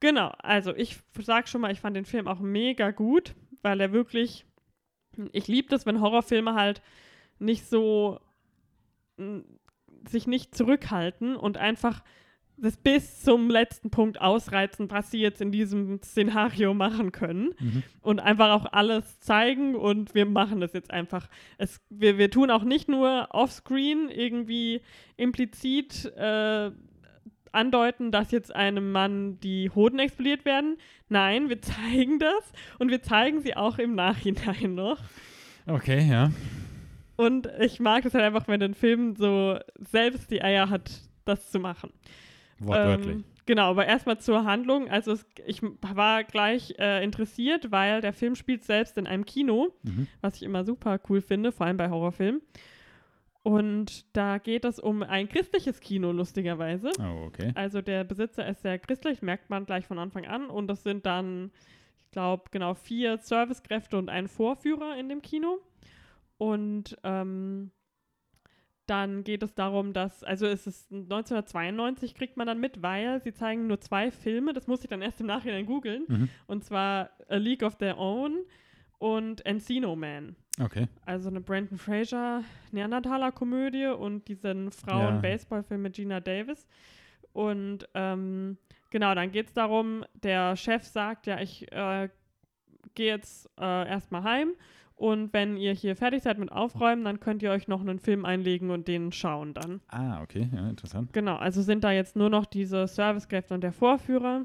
Genau, also ich sag schon mal, ich fand den Film auch mega gut, weil er wirklich ich liebe das, wenn Horrorfilme halt nicht so sich nicht zurückhalten und einfach das bis zum letzten Punkt ausreizen, was sie jetzt in diesem Szenario machen können mhm. und einfach auch alles zeigen und wir machen das jetzt einfach. Es, wir, wir tun auch nicht nur offscreen irgendwie implizit äh, andeuten, dass jetzt einem Mann die Hoden explodiert werden. Nein, wir zeigen das und wir zeigen sie auch im Nachhinein noch. Okay, ja. Und ich mag es halt einfach, wenn ein Film so selbst die Eier hat, das zu machen. Wortwörtlich. Ähm, genau, aber erstmal zur Handlung. Also es, ich war gleich äh, interessiert, weil der Film spielt selbst in einem Kino, mhm. was ich immer super cool finde, vor allem bei Horrorfilmen. Und da geht es um ein christliches Kino, lustigerweise. Oh, okay. Also der Besitzer ist sehr christlich, merkt man gleich von Anfang an. Und das sind dann, ich glaube, genau vier Servicekräfte und ein Vorführer in dem Kino. Und ähm, dann geht es darum, dass, also es ist 1992 kriegt man dann mit, weil sie zeigen nur zwei Filme, das muss ich dann erst im Nachhinein googeln. Mhm. Und zwar A League of Their Own und Encino Man. Okay. Also eine Brandon Fraser Neandertaler-Komödie und diesen Frauen-Baseball-Film mit Gina Davis. Und ähm, genau, dann geht es darum, der Chef sagt, ja, ich äh, gehe jetzt äh, erstmal heim und wenn ihr hier fertig seid mit Aufräumen, dann könnt ihr euch noch einen Film einlegen und den schauen dann. Ah, okay, ja, interessant. Genau, also sind da jetzt nur noch diese Servicekräfte und der Vorführer,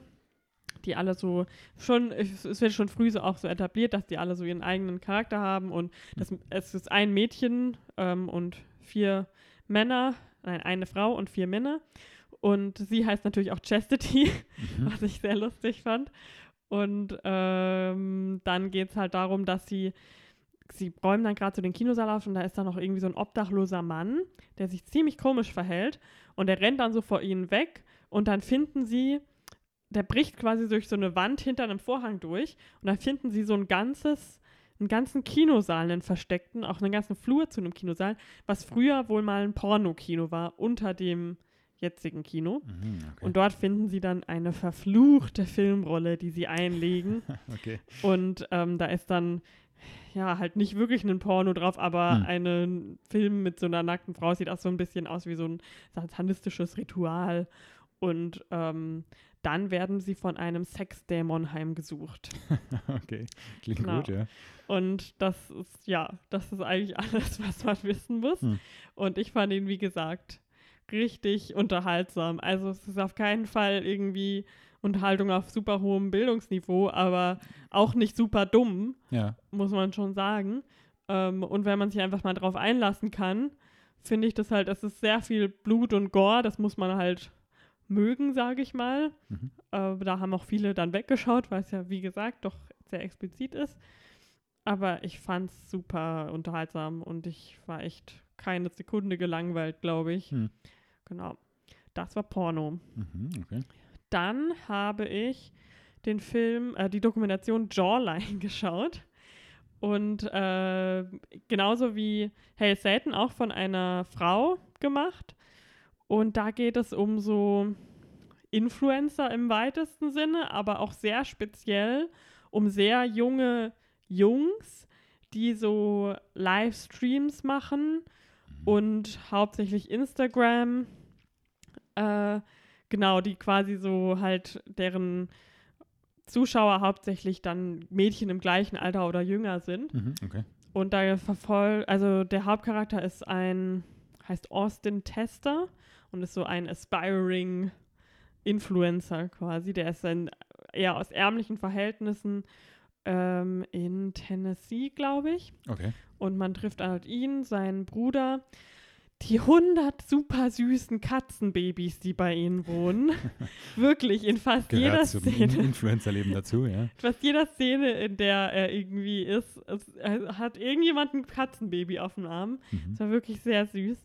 die alle so schon, es wird schon früh so auch so etabliert, dass die alle so ihren eigenen Charakter haben und das, es ist ein Mädchen ähm, und vier Männer, nein, eine Frau und vier Männer. Und sie heißt natürlich auch Chastity, mhm. was ich sehr lustig fand. Und ähm, dann geht es halt darum, dass sie, sie räumen dann gerade so den Kinosaal auf und da ist dann noch irgendwie so ein obdachloser Mann, der sich ziemlich komisch verhält und der rennt dann so vor ihnen weg und dann finden sie, der bricht quasi durch so eine Wand hinter einem Vorhang durch und dann finden sie so ein ganzes, einen ganzen Kinosaal, einen versteckten, auch einen ganzen Flur zu einem Kinosaal, was früher wohl mal ein Pornokino war, unter dem jetzigen Kino. Mhm, okay. Und dort finden sie dann eine verfluchte Filmrolle, die sie einlegen. okay. Und ähm, da ist dann ja halt nicht wirklich ein Porno drauf, aber hm. ein Film mit so einer nackten Frau sieht auch so ein bisschen aus wie so ein satanistisches Ritual. Und ähm, dann werden sie von einem Sexdämon heimgesucht. okay, klingt genau. gut, ja. Und das ist, ja, das ist eigentlich alles, was man wissen muss. Hm. Und ich fand ihn, wie gesagt, richtig unterhaltsam. Also es ist auf keinen Fall irgendwie Unterhaltung auf super hohem Bildungsniveau, aber auch nicht super dumm, ja. muss man schon sagen. Ähm, und wenn man sich einfach mal drauf einlassen kann, finde ich das halt, es ist sehr viel Blut und Gore, das muss man halt mögen, sage ich mal. Mhm. Äh, da haben auch viele dann weggeschaut, weil es ja, wie gesagt, doch sehr explizit ist. Aber ich fand es super unterhaltsam und ich war echt keine Sekunde gelangweilt, glaube ich. Mhm. Genau. Das war Porno. Mhm, okay. Dann habe ich den Film, äh, die Dokumentation Jawline geschaut. Und äh, genauso wie Hail Satan auch von einer Frau gemacht. Und da geht es um so Influencer im weitesten Sinne, aber auch sehr speziell um sehr junge Jungs, die so Livestreams machen mhm. und hauptsächlich Instagram äh, genau, die quasi so halt deren Zuschauer hauptsächlich dann Mädchen im gleichen Alter oder jünger sind. Mhm, okay. Und da verfolgt, also der Hauptcharakter ist ein, heißt Austin Tester und ist so ein aspiring Influencer quasi. Der ist ein, eher aus ärmlichen Verhältnissen ähm, in Tennessee, glaube ich. Okay. Und man trifft halt ihn, seinen Bruder die 100 super süßen Katzenbabys, die bei ihnen wohnen. Wirklich, in fast Gehört jeder zum Szene. Influencer-Leben dazu, ja. Fast jeder Szene, in der er irgendwie ist, es, hat irgendjemand ein Katzenbaby auf dem Arm. Mhm. Das war wirklich sehr süß.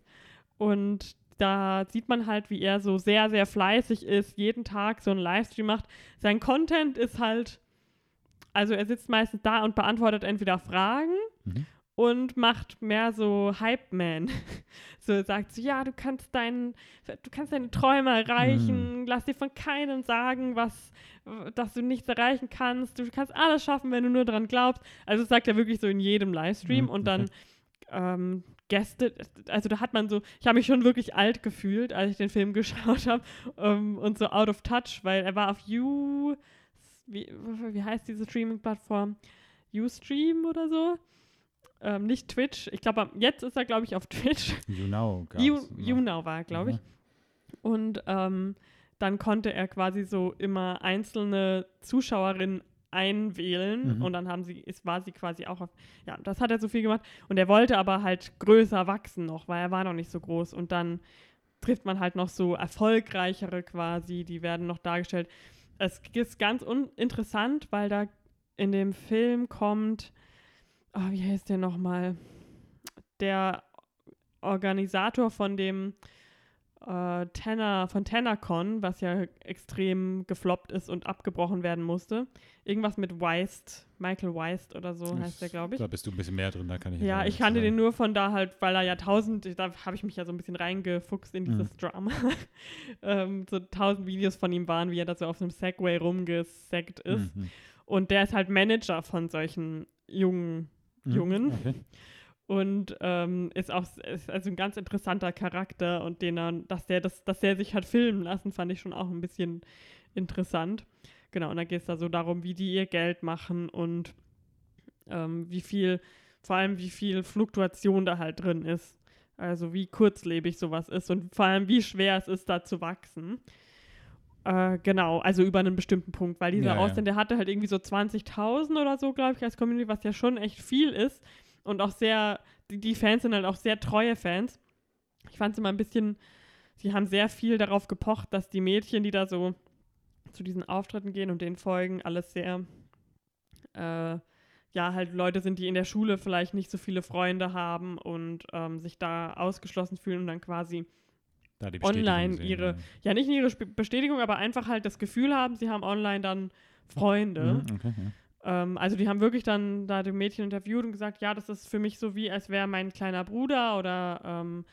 Und da sieht man halt, wie er so sehr, sehr fleißig ist, jeden Tag so einen Livestream macht. Sein Content ist halt, also er sitzt meistens da und beantwortet entweder Fragen mhm und macht mehr so Hype-Man. So sagt so, ja, du kannst deinen, du kannst deine Träume erreichen, mhm. lass dir von keinem sagen, was, dass du nichts erreichen kannst. Du kannst alles schaffen, wenn du nur dran glaubst. Also das sagt er wirklich so in jedem Livestream mhm, und dann ähm, Gäste, also da hat man so, ich habe mich schon wirklich alt gefühlt, als ich den Film geschaut habe um, ähm, und so out of touch, weil er war auf You, wie, wie heißt diese Streaming-Plattform? Ustream oder so. Ähm, nicht Twitch. Ich glaube, jetzt ist er, glaube ich, auf Twitch. YouNow. You, YouNow war, glaube ich. Mhm. Und ähm, dann konnte er quasi so immer einzelne Zuschauerinnen einwählen mhm. und dann haben sie, es war sie quasi auch auf, ja, das hat er so viel gemacht und er wollte aber halt größer wachsen noch, weil er war noch nicht so groß und dann trifft man halt noch so erfolgreichere quasi, die werden noch dargestellt. Es ist ganz interessant, weil da in dem Film kommt oh, wie heißt der nochmal? Der Organisator von dem äh, Tenor, von TenorCon, was ja extrem gefloppt ist und abgebrochen werden musste. Irgendwas mit Weist, Michael Weist oder so heißt der, glaube ich. Da bist du ein bisschen mehr drin, da kann ich Ja, ich kannte den nur von da halt, weil er ja tausend, da habe ich mich ja so ein bisschen reingefuchst in dieses mhm. Drama. ähm, so tausend Videos von ihm waren, wie er da so auf einem Segway rumgesackt ist. Mhm. Und der ist halt Manager von solchen jungen. Jungen. Okay. Und ähm, ist auch ist also ein ganz interessanter Charakter und den er, dass der das, dass der sich hat filmen lassen, fand ich schon auch ein bisschen interessant. Genau, und dann geht es da so darum, wie die ihr Geld machen und ähm, wie viel, vor allem wie viel Fluktuation da halt drin ist. Also wie kurzlebig sowas ist und vor allem wie schwer es ist, da zu wachsen. Äh, genau, also über einen bestimmten Punkt, weil dieser ja, Austin, ja. der hatte halt irgendwie so 20.000 oder so, glaube ich, als Community, was ja schon echt viel ist und auch sehr, die, die Fans sind halt auch sehr treue Fans. Ich fand es immer ein bisschen, sie haben sehr viel darauf gepocht, dass die Mädchen, die da so zu diesen Auftritten gehen und den folgen, alles sehr, äh, ja, halt Leute sind, die in der Schule vielleicht nicht so viele Freunde haben und ähm, sich da ausgeschlossen fühlen und dann quasi online sehen, ihre, ja. ja. nicht ihre Bestätigung, aber einfach halt das Gefühl haben, sie haben online dann Freunde. Mhm, okay, ja. ähm, also die haben wirklich dann da die Mädchen interviewt und gesagt, ja, das ist für mich so wie, als wäre mein kleiner Bruder oder ähm,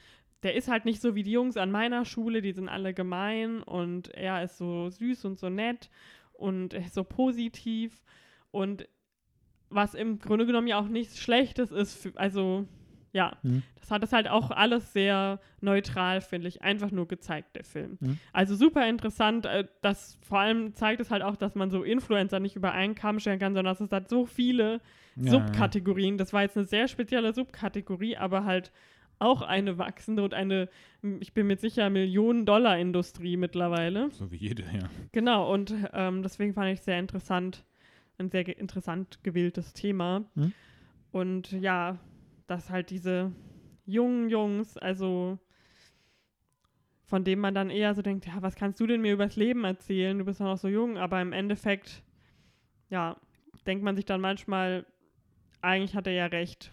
der ist halt nicht so wie die Jungs an meiner Schule, die sind alle gemein und er ist so süß und so nett und so positiv und was im Grunde genommen ja auch nichts Schlechtes ist, für, also ja, mhm. das hat es halt auch alles sehr neutral, finde ich, einfach nur gezeigt, der Film. Mhm. Also super interessant, äh, das vor allem zeigt es halt auch, dass man so Influencer nicht über einen Kamm stellen kann, sondern dass es halt so viele ja, Subkategorien, das war jetzt eine sehr spezielle Subkategorie, aber halt auch eine wachsende und eine, ich bin mir sicher, Millionen-Dollar-Industrie mittlerweile. So wie jede, ja. Genau, und ähm, deswegen fand ich sehr interessant, ein sehr interessant gewähltes Thema. Hm? Und ja, dass halt diese jungen Jungs, also von dem man dann eher so denkt, ja, was kannst du denn mir übers Leben erzählen? Du bist ja noch so jung, aber im Endeffekt, ja, denkt man sich dann manchmal, eigentlich hat er ja recht.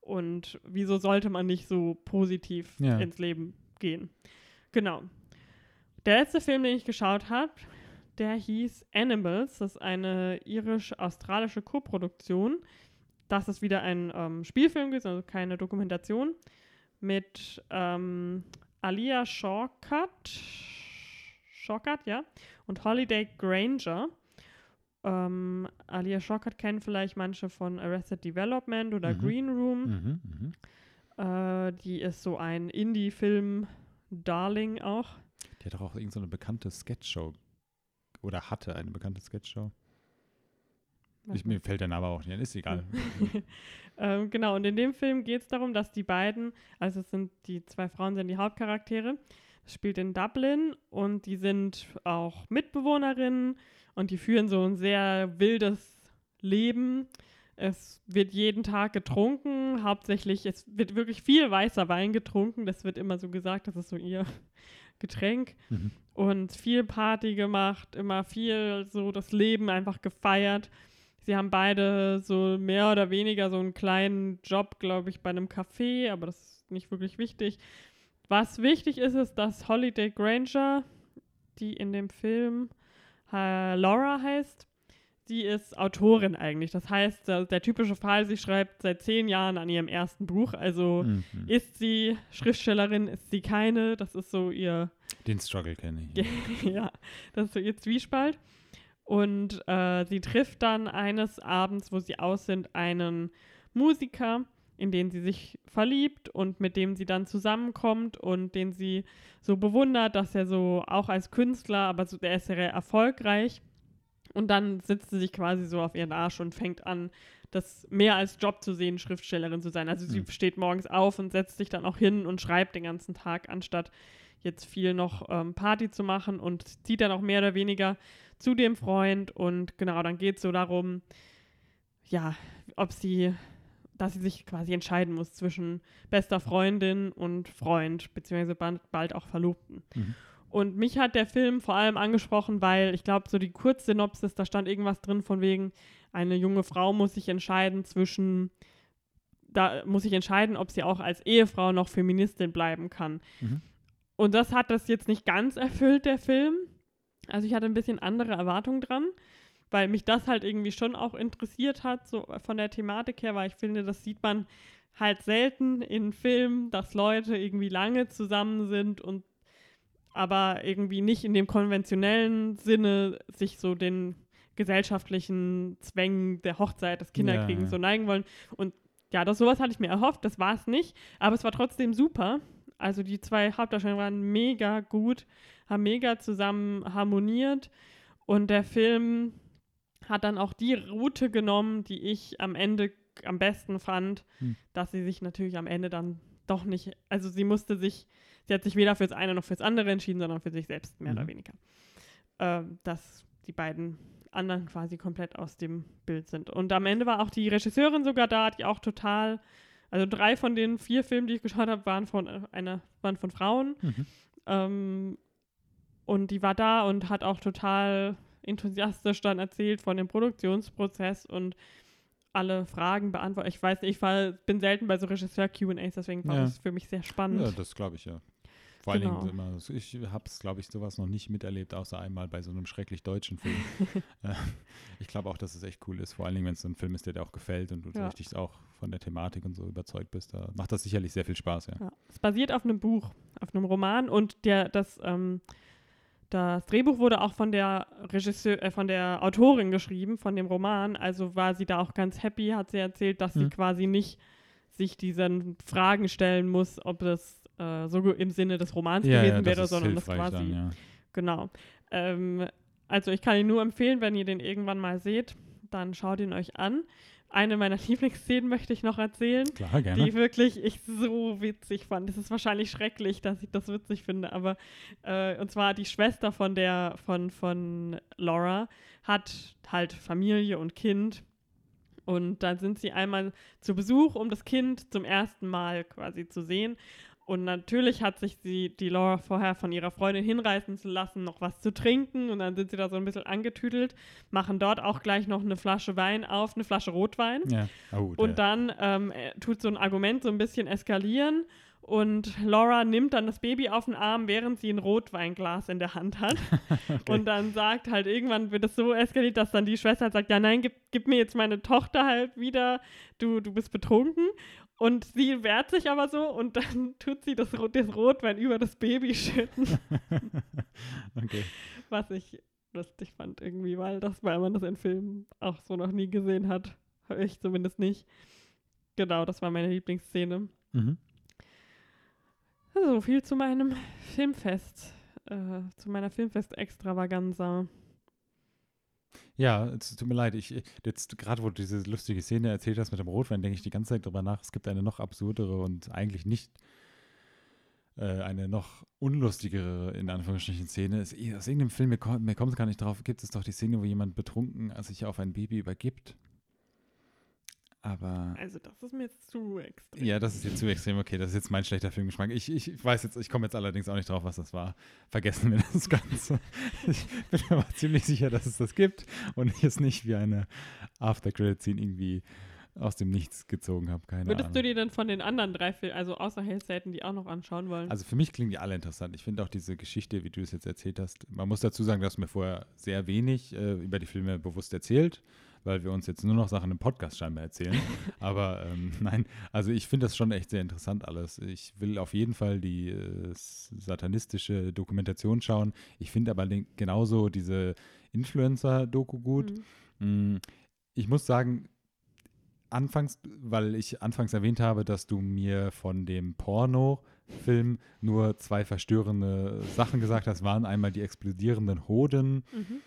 Und wieso sollte man nicht so positiv ja. ins Leben gehen? Genau. Der letzte Film, den ich geschaut habe, der hieß Animals. Das ist eine irisch-australische Koproduktion das ist wieder ein ähm, Spielfilm gewesen, also keine Dokumentation, mit ähm, Alia Shawkat, Shawkat, ja, und Holiday Granger. Ähm, Alia Shawkat kennen vielleicht manche von Arrested Development oder mhm. Green Room. Mhm, mhm. Äh, die ist so ein Indie-Film-Darling auch. Die hat doch auch irgendeine so bekannte Sketchshow oder hatte eine bekannte Sketchshow. Ich, mir fällt der Name auch nicht, ist egal. ähm, genau, und in dem Film geht es darum, dass die beiden, also es sind die zwei Frauen, sind die Hauptcharaktere. Spielt in Dublin und die sind auch Mitbewohnerinnen und die führen so ein sehr wildes Leben. Es wird jeden Tag getrunken, hauptsächlich, es wird wirklich viel weißer Wein getrunken. Das wird immer so gesagt, das ist so ihr Getränk. Mhm. Und viel Party gemacht, immer viel so das Leben einfach gefeiert. Sie haben beide so mehr oder weniger so einen kleinen Job, glaube ich, bei einem Café, aber das ist nicht wirklich wichtig. Was wichtig ist, ist, dass Holiday Granger, die in dem Film äh, Laura heißt, die ist Autorin eigentlich. Das heißt, der, der, typische Fall, sie schreibt seit zehn Jahren an ihrem ersten Buch. Also mhm. ist sie Schriftstellerin, ist sie keine. Das ist so ihr. Den Struggle kenne ich. ja, das ist so ihr Zwiespalt. Und äh, sie trifft dann eines Abends, wo sie aus sind, einen Musiker, in den sie sich verliebt und mit dem sie dann zusammenkommt und den sie so bewundert, dass er so auch als Künstler, aber so, der ist sehr erfolgreich. Und dann sitzt sie sich quasi so auf ihren Arsch und fängt an, das mehr als Job zu sehen, Schriftstellerin zu sein. Also sie mhm. steht morgens auf und setzt sich dann auch hin und schreibt den ganzen Tag, anstatt jetzt viel noch ähm, Party zu machen und zieht dann auch mehr oder weniger zu dem Freund und genau, dann geht es so darum, ja, ob sie, dass sie sich quasi entscheiden muss zwischen bester Freundin und Freund, beziehungsweise bald auch Verlobten. Mhm. Und mich hat der Film vor allem angesprochen, weil ich glaube, so die Kurzsynopsis, da stand irgendwas drin von wegen, eine junge Frau muss sich entscheiden zwischen, da muss sich entscheiden, ob sie auch als Ehefrau noch Feministin bleiben kann. Mhm. Und das hat das jetzt nicht ganz erfüllt, der Film. Also ich hatte ein bisschen andere Erwartungen dran, weil mich das halt irgendwie schon auch interessiert hat, so von der Thematik her, weil ich finde, das sieht man halt selten in Filmen, dass Leute irgendwie lange zusammen sind und aber irgendwie nicht in dem konventionellen Sinne sich so den gesellschaftlichen Zwängen der Hochzeit, des Kinderkriegens Ja, so neigen wollen. Und ja, das sowas hatte ich mir erhofft, das war es nicht, aber es war trotzdem super. Also die zwei Hauptdarsteller waren mega gut, haben mega zusammen harmoniert und der Film hat dann auch die Route genommen, die ich am Ende am besten fand, Hm. dass sie sich natürlich am Ende dann doch nicht, also sie musste sich, sie hat sich weder fürs eine noch fürs andere entschieden, sondern für sich selbst mehr oder Mhm. weniger. Ähm, dass die beiden anderen quasi komplett aus dem Bild sind. Und am Ende war auch die Regisseurin sogar da, die auch total, also drei von den vier Filmen, die ich geschaut habe, waren von äh, einer, waren von Frauen. Mhm. Ähm, und die war da und hat auch total enthusiastisch dann erzählt von dem Produktionsprozess und alle Fragen beantwortet. Ich weiß nicht, ich war, bin selten bei so Regisseur-QAs, deswegen war Ja. das für mich sehr spannend. Ja, das glaube ich ja. Vor allen Genau. Dingen immer, ich habe es, glaube ich, sowas noch nicht miterlebt, außer einmal bei so einem schrecklich deutschen Film. Äh, ich glaube auch, dass es echt cool ist, vor allen Dingen, wenn es so ein Film ist, der dir auch gefällt und du Ja. richtig auch von der Thematik und so überzeugt bist. Da macht das sicherlich sehr viel Spaß, ja. Ja. Es basiert auf einem Buch, auf einem Roman und der, das, ähm, das Drehbuch wurde auch von der Regisseur, äh, von der Autorin geschrieben, von dem Roman. Also war sie da auch ganz happy, hat sie erzählt, dass sie Mhm. quasi nicht sich diesen Fragen stellen muss, ob das äh, so im Sinne des Romans gewesen wäre, ist sondern das quasi dann, ja. Genau. Ähm, also ich kann ihn nur empfehlen, wenn ihr den irgendwann mal seht, dann schaut ihn euch an. Eine meiner Lieblingsszenen möchte ich noch erzählen, Klar, gerne. die wirklich ich so witzig fand. Es ist wahrscheinlich schrecklich, dass ich das witzig finde, aber äh, und zwar die Schwester von der von von Laura hat halt Familie und Kind und dann sind sie einmal zu Besuch, um das Kind zum ersten Mal quasi zu sehen. Und natürlich hat sich die, die Laura vorher von ihrer Freundin hinreißen zu lassen, noch was zu trinken. Und dann sind sie da so ein bisschen angetüdelt, machen dort auch gleich noch eine Flasche Wein auf, eine Flasche Rotwein. ja. Oh, Und dann ähm, äh, tut so ein Argument so ein bisschen eskalieren. Und Laura nimmt dann das Baby auf den Arm, während sie ein Rotweinglas in der Hand hat. Und dann sagt halt, irgendwann wird es so eskaliert, dass dann die Schwester halt sagt, ja nein, gib, gib mir jetzt meine Tochter halt wieder, du, du bist betrunken. Und sie wehrt sich aber so und dann tut sie das, das Rotwein über das Baby schütten, okay. was ich lustig fand irgendwie, weil das, weil man das in Filmen auch so noch nie gesehen hat. Ich zumindest nicht. Genau, das war meine Lieblingsszene. Mhm. So viel zu meinem Filmfest, äh, zu meiner Filmfest-Extravaganza. Ja, es tut mir leid. Ich, jetzt gerade, wo du diese lustige Szene erzählt hast mit dem Rotwein, denke ich die ganze Zeit drüber nach. Es gibt eine noch absurdere und eigentlich nicht äh, eine noch unlustigere, in Anführungsstrichen, Szene. Es, aus irgendeinem Film, mir, kommt- mir kommt es gar nicht drauf, gibt es doch die Szene, wo jemand betrunken sich auf ein Baby übergibt. Aber Also, das ist mir jetzt zu extrem. ja, das ist jetzt zu extrem. Okay, das ist jetzt mein schlechter Filmgeschmack. Ich, ich weiß jetzt, ich komme jetzt allerdings auch nicht drauf, was das war. Vergessen wir das Ganze. Ich bin mir aber ziemlich sicher, dass es das gibt und ich es nicht wie eine After-Credit-Scene irgendwie aus dem Nichts gezogen habe. Keine Würdest Ahnung. du dir denn von den anderen drei Filmen, also außer Hellstaten, die auch noch anschauen wollen? Also für mich klingen die alle interessant. Ich finde auch diese Geschichte, wie du es jetzt erzählt hast, man muss dazu sagen, dass mir vorher sehr wenig äh, über die Filme bewusst erzählt, weil wir uns jetzt nur noch Sachen im Podcast scheinbar erzählen. Aber ähm, nein, also ich finde das schon echt sehr interessant alles. Ich will auf jeden Fall die äh, satanistische Dokumentation schauen. Ich finde aber den, genauso diese Influencer-Doku gut. Mhm. Mm, Ich muss sagen, anfangs, weil ich anfangs erwähnt habe, dass du mir von dem Porno-Film nur zwei verstörende Sachen gesagt hast, waren einmal die explodierenden Hoden Mhm.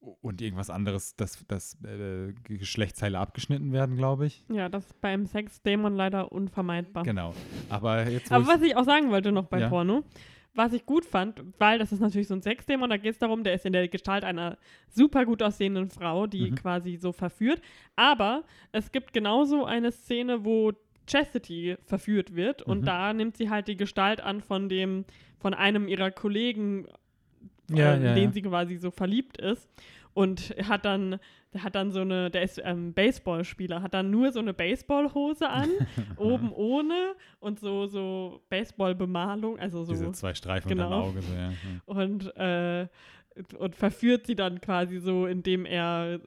Und irgendwas anderes, dass, dass äh, Geschlechtsteile abgeschnitten werden, glaube ich. Ja, das ist beim Sexdämon leider unvermeidbar. Genau. Aber jetzt, Aber was ich auch sagen wollte noch bei Ja. Porno, was ich gut fand, weil das ist natürlich so ein Sexdämon, da geht es darum, der ist in der Gestalt einer super gut aussehenden Frau, die Mhm. quasi so verführt. Aber es gibt genauso eine Szene, wo Chastity verführt wird und Mhm. da nimmt sie halt die Gestalt an von dem, von einem ihrer Kollegen, Ja, äh, in ja, den ja. sie quasi so verliebt ist. Und hat dann, der hat dann so eine, der ist ähm, Baseballspieler, hat dann nur so eine Baseballhose an, oben ohne und so, so Baseballbemalung, also so diese zwei Streifen genau. unter dem Auge. So, ja. ja. und, äh, und verführt sie dann quasi so, indem er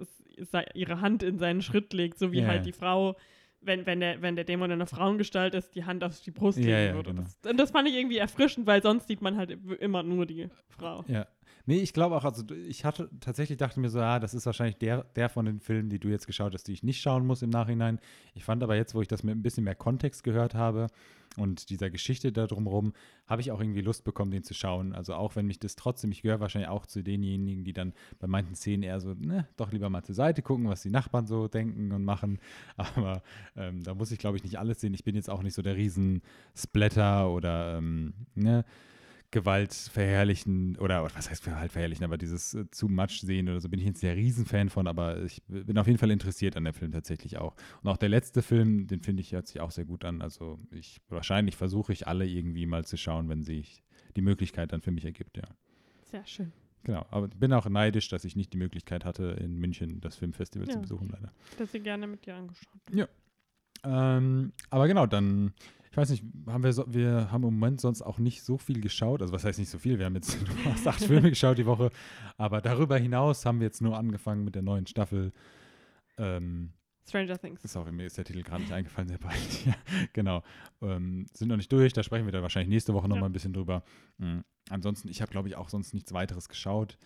ihre Hand in seinen Schritt legt, so wie Ja, halt ja. die Frau, wenn, wenn, der, wenn der Dämon in einer Frauengestalt ist, die Hand auf die Brust Ja, legen ja, würde. genau. Das, und das fand ich irgendwie erfrischend, weil sonst sieht man halt immer nur die Frau. Ja, Nee, ich glaube auch, also ich hatte tatsächlich dachte mir so, ja, das ist wahrscheinlich der, der von den Filmen, die du jetzt geschaut hast, die ich nicht schauen muss im Nachhinein. Ich fand aber jetzt, wo ich das mit ein bisschen mehr Kontext gehört habe und dieser Geschichte da drumherum, habe ich auch irgendwie Lust bekommen, den zu schauen. Also auch wenn mich das trotzdem, ich gehöre wahrscheinlich auch zu denjenigen, die dann bei manchen Szenen eher so, ne, doch lieber mal zur Seite gucken, was die Nachbarn so denken und machen. Aber ähm, da muss ich, glaube ich, nicht alles sehen. Ich bin jetzt auch nicht so der Riesen-Splatter oder, ähm, ne, Gewalt verherrlichen oder was heißt Gewalt verherrlichen, aber dieses äh, zu much sehen oder so bin ich jetzt der Riesenfan von, aber ich bin auf jeden Fall interessiert an dem Film tatsächlich auch. Und auch der letzte Film, den finde ich, hört sich auch sehr gut an. Also ich wahrscheinlich versuche ich alle irgendwie mal zu schauen, wenn sich die Möglichkeit dann für mich ergibt, ja. Sehr schön. Genau, aber ich bin auch neidisch, dass ich nicht die Möglichkeit hatte, in München das Filmfestival Ja. zu besuchen, leider. Das sie gerne mit dir angeschaut. Ähm, aber genau, dann, ich weiß nicht, haben wir, so, wir haben im Moment sonst auch nicht so viel geschaut. Also was heißt nicht so viel? Wir haben jetzt nur fast acht Filme geschaut die Woche. Aber darüber hinaus haben wir jetzt nur angefangen mit der neuen Staffel. Ähm, Stranger Things. ist auch mir ist der Titel gerade nicht eingefallen, sehr bald. ja, genau. Ähm, sind noch nicht durch, da sprechen wir dann wahrscheinlich nächste Woche noch Ja. ein bisschen drüber. Mhm. Ansonsten, ich habe, glaube ich, auch sonst nichts weiteres geschaut.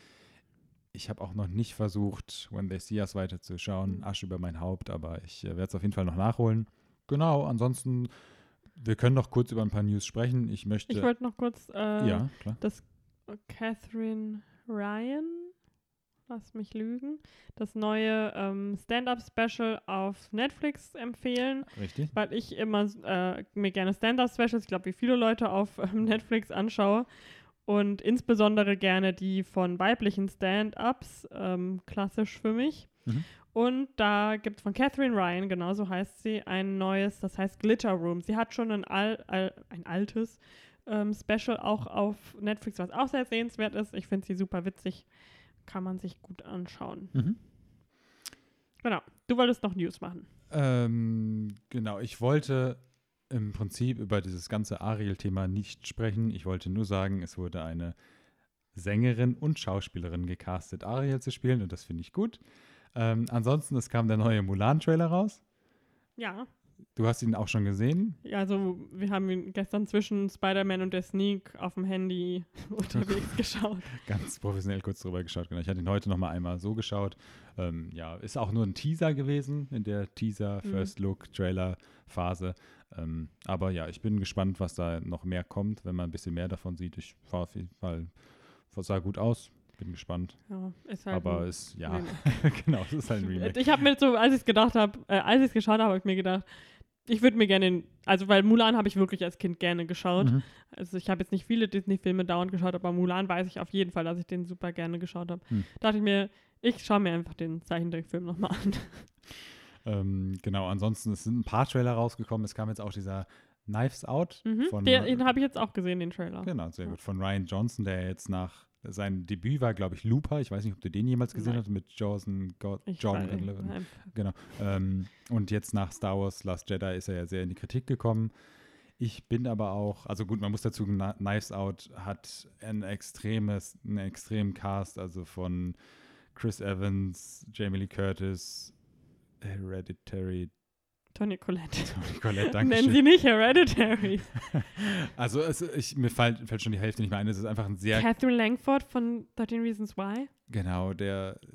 Ich habe auch noch nicht versucht, When They See Us weiterzuschauen, Mhm. Asche über mein Haupt, aber ich äh, werde es auf jeden Fall noch nachholen. Genau, ansonsten, wir können noch kurz über ein paar News sprechen. Ich möchte. Ich wollte noch kurz äh, ja, klar. Catherine Ryan, lass mich lügen, das neue ähm, Stand-Up-Special auf Netflix empfehlen, Richtig. weil ich immer äh, mir gerne Stand-Up-Specials, ich glaube, wie viele Leute auf ähm, Netflix anschaue und insbesondere gerne die von weiblichen Stand-Ups, ähm, klassisch für mich. Mhm. Und da gibt es von Catherine Ryan, genauso heißt sie, ein neues, das heißt Glitter Room. Sie hat schon ein, al al ein altes ähm, Special auch auf Netflix, was auch sehr sehenswert ist. Ich finde sie super witzig. Kann man sich gut anschauen. Mhm. Genau. Du wolltest noch News machen. Ähm, genau, ich wollte im Prinzip über dieses ganze Ariel-Thema nicht sprechen. Ich wollte nur sagen, es wurde eine Sängerin und Schauspielerin gecastet, Ariel zu spielen und das finde ich gut. Ähm, ansonsten, es kam der neue Mulan-Trailer raus. Ja. Du hast ihn auch schon gesehen. Ja, also wir haben ihn gestern zwischen Spider-Man und der Sneak auf dem Handy unterwegs geschaut. Ganz professionell kurz drüber geschaut. Genau. Ich hatte ihn heute noch mal einmal so geschaut. Ähm, ja, ist auch nur ein Teaser gewesen in der Teaser, Mhm. First Look, Trailer-Phase. Ähm, aber ja, ich bin gespannt, was da noch mehr kommt, wenn man ein bisschen mehr davon sieht. Ich war auf jeden Fall, sah gut aus. Bin gespannt. Ja, ist halt aber es, ja, genau, es ist halt ein Remake. Ich habe mir so, als ich es gedacht habe, äh, als ich es geschaut habe, habe ich mir gedacht, ich würde mir gerne, also weil Mulan habe ich wirklich als Kind gerne geschaut. Mhm. Also ich habe jetzt nicht viele Disney-Filme dauernd geschaut, aber Mulan weiß ich auf jeden Fall, dass ich den super gerne geschaut habe. Hm. Dachte ich mir, ich schaue mir einfach den Zeichentrickfilm nochmal an. Ähm, genau, ansonsten es sind ein paar Trailer rausgekommen. Es kam jetzt auch dieser Knives Out Mhm. von Den, den habe ich jetzt auch gesehen, den Trailer. Genau, sehr Ja. gut. Von Ryan Johnson, der jetzt nach sein Debüt war, glaube ich, Looper. Ich weiß nicht, ob du den jemals gesehen Nein. hast mit Jordan, God, Jordan. Genau. Ähm, und jetzt nach Star Wars Last Jedi ist er ja sehr in die Kritik gekommen. Ich bin aber auch, also gut, man muss dazu, Knives Out hat ein extremes, einen extremen Cast, also von Chris Evans, Jamie Lee Curtis, Hereditary, Tony Collette. Toni Collette, danke Nennen. Sie nicht Hereditary. Also es, ich, mir fällt, fällt schon die Hälfte nicht mehr ein. Es ist einfach ein sehr Catherine Langford von 13 Reasons Why. Genau, der äh,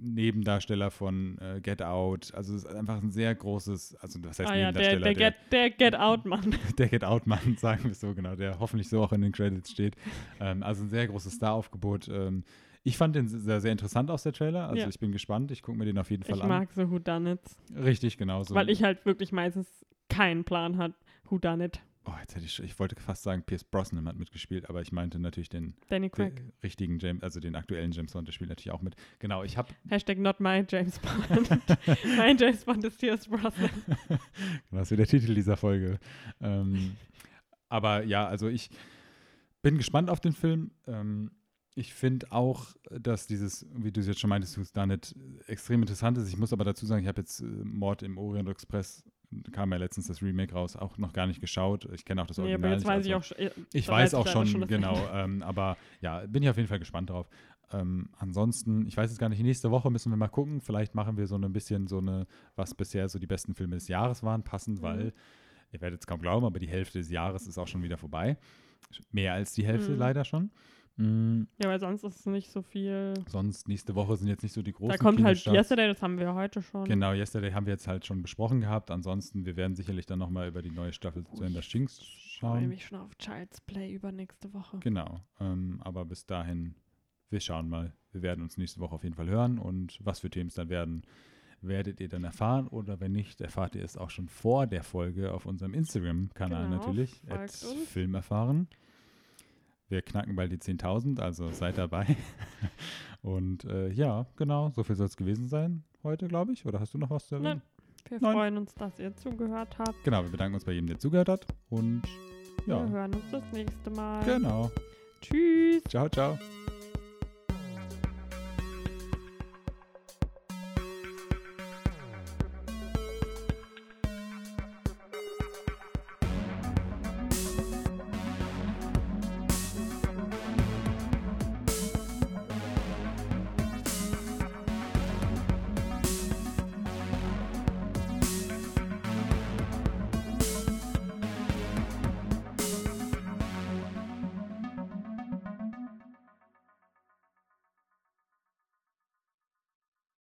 Nebendarsteller von äh, Get Out. Also es ist einfach ein sehr großes, also was heißt ah ja, der, Nebendarsteller? der, Get, der Get Out-Mann. der Get Out-Mann, sagen wir so, genau, der hoffentlich so auch in den Credits steht. Ähm, also ein sehr großes Star-Aufgebot. Ähm, ich fand den sehr, sehr interessant aus der Trailer. Also Ja. ich bin gespannt. Ich gucke mir den auf jeden Fall Ich an. mag so Whodunits. Richtig, genau so. Weil ich halt wirklich meistens keinen Plan hat. Whodunit. Oh, jetzt hätte ich, schon- ich wollte fast sagen, Pierce Brosnan hat mitgespielt, aber ich meinte natürlich den, Danny den Craig. richtigen James, also den aktuellen James Bond, der spielt natürlich auch mit. Genau, ich habe Hashtag not my James Bond. mein James Bond ist Pierce Brosnan. Das ist der Titel dieser Folge. Ähm, aber ja, also ich bin gespannt auf den Film. Ähm, ich finde auch, dass dieses, wie du es jetzt schon meintest, Who's Done It, extrem interessant ist. Ich muss aber dazu sagen, ich habe jetzt äh, Mord im Orient Express, kam ja letztens das Remake raus, auch noch gar nicht geschaut. Ich kenne auch das Nee, Original aber jetzt nicht. weiß ich also- auch schon. ich da weiß ich auch schon, das genau. Ende. Ähm, aber ja, bin ich auf jeden Fall gespannt drauf. Ähm, ansonsten, ich weiß jetzt gar nicht, nächste Woche müssen wir mal gucken. Vielleicht machen wir so ein bisschen so eine, was bisher so die besten Filme des Jahres waren, passend, Mhm. weil, ihr werdet es kaum glauben, aber die Hälfte des Jahres ist auch schon wieder vorbei. Mehr als die Hälfte Mhm. leider schon. Mm, Ja, weil sonst ist es nicht so viel. sonst nächste Woche sind jetzt nicht so die großen Da kommt halt. Yesterday, das haben wir heute schon. Genau, Yesterday haben wir jetzt halt schon besprochen gehabt. Ansonsten, wir werden sicherlich dann nochmal über die neue Staffel zu Ender Shinx Ich freue schauen. mich schon auf Child's Play übernächste Woche. Genau. Ähm, aber bis dahin, wir schauen mal. Wir werden uns nächste Woche auf jeden Fall hören und was für Themen es dann werden, werdet ihr dann erfahren. Oder wenn nicht, erfahrt ihr es auch schon vor der Folge auf unserem Instagram-Kanal Genau, natürlich. Film erfahren. Wir knacken bald die 10.000, also seid dabei. und äh, ja, genau, so viel soll es gewesen sein heute, glaube ich. Oder hast du noch was zu erwähnen? Wir Nein. freuen uns, dass ihr zugehört habt. Genau, wir bedanken uns bei jedem, der zugehört hat. Und Wir ja, hören uns das nächste Mal. genau. Tschüss. Ciao, ciao.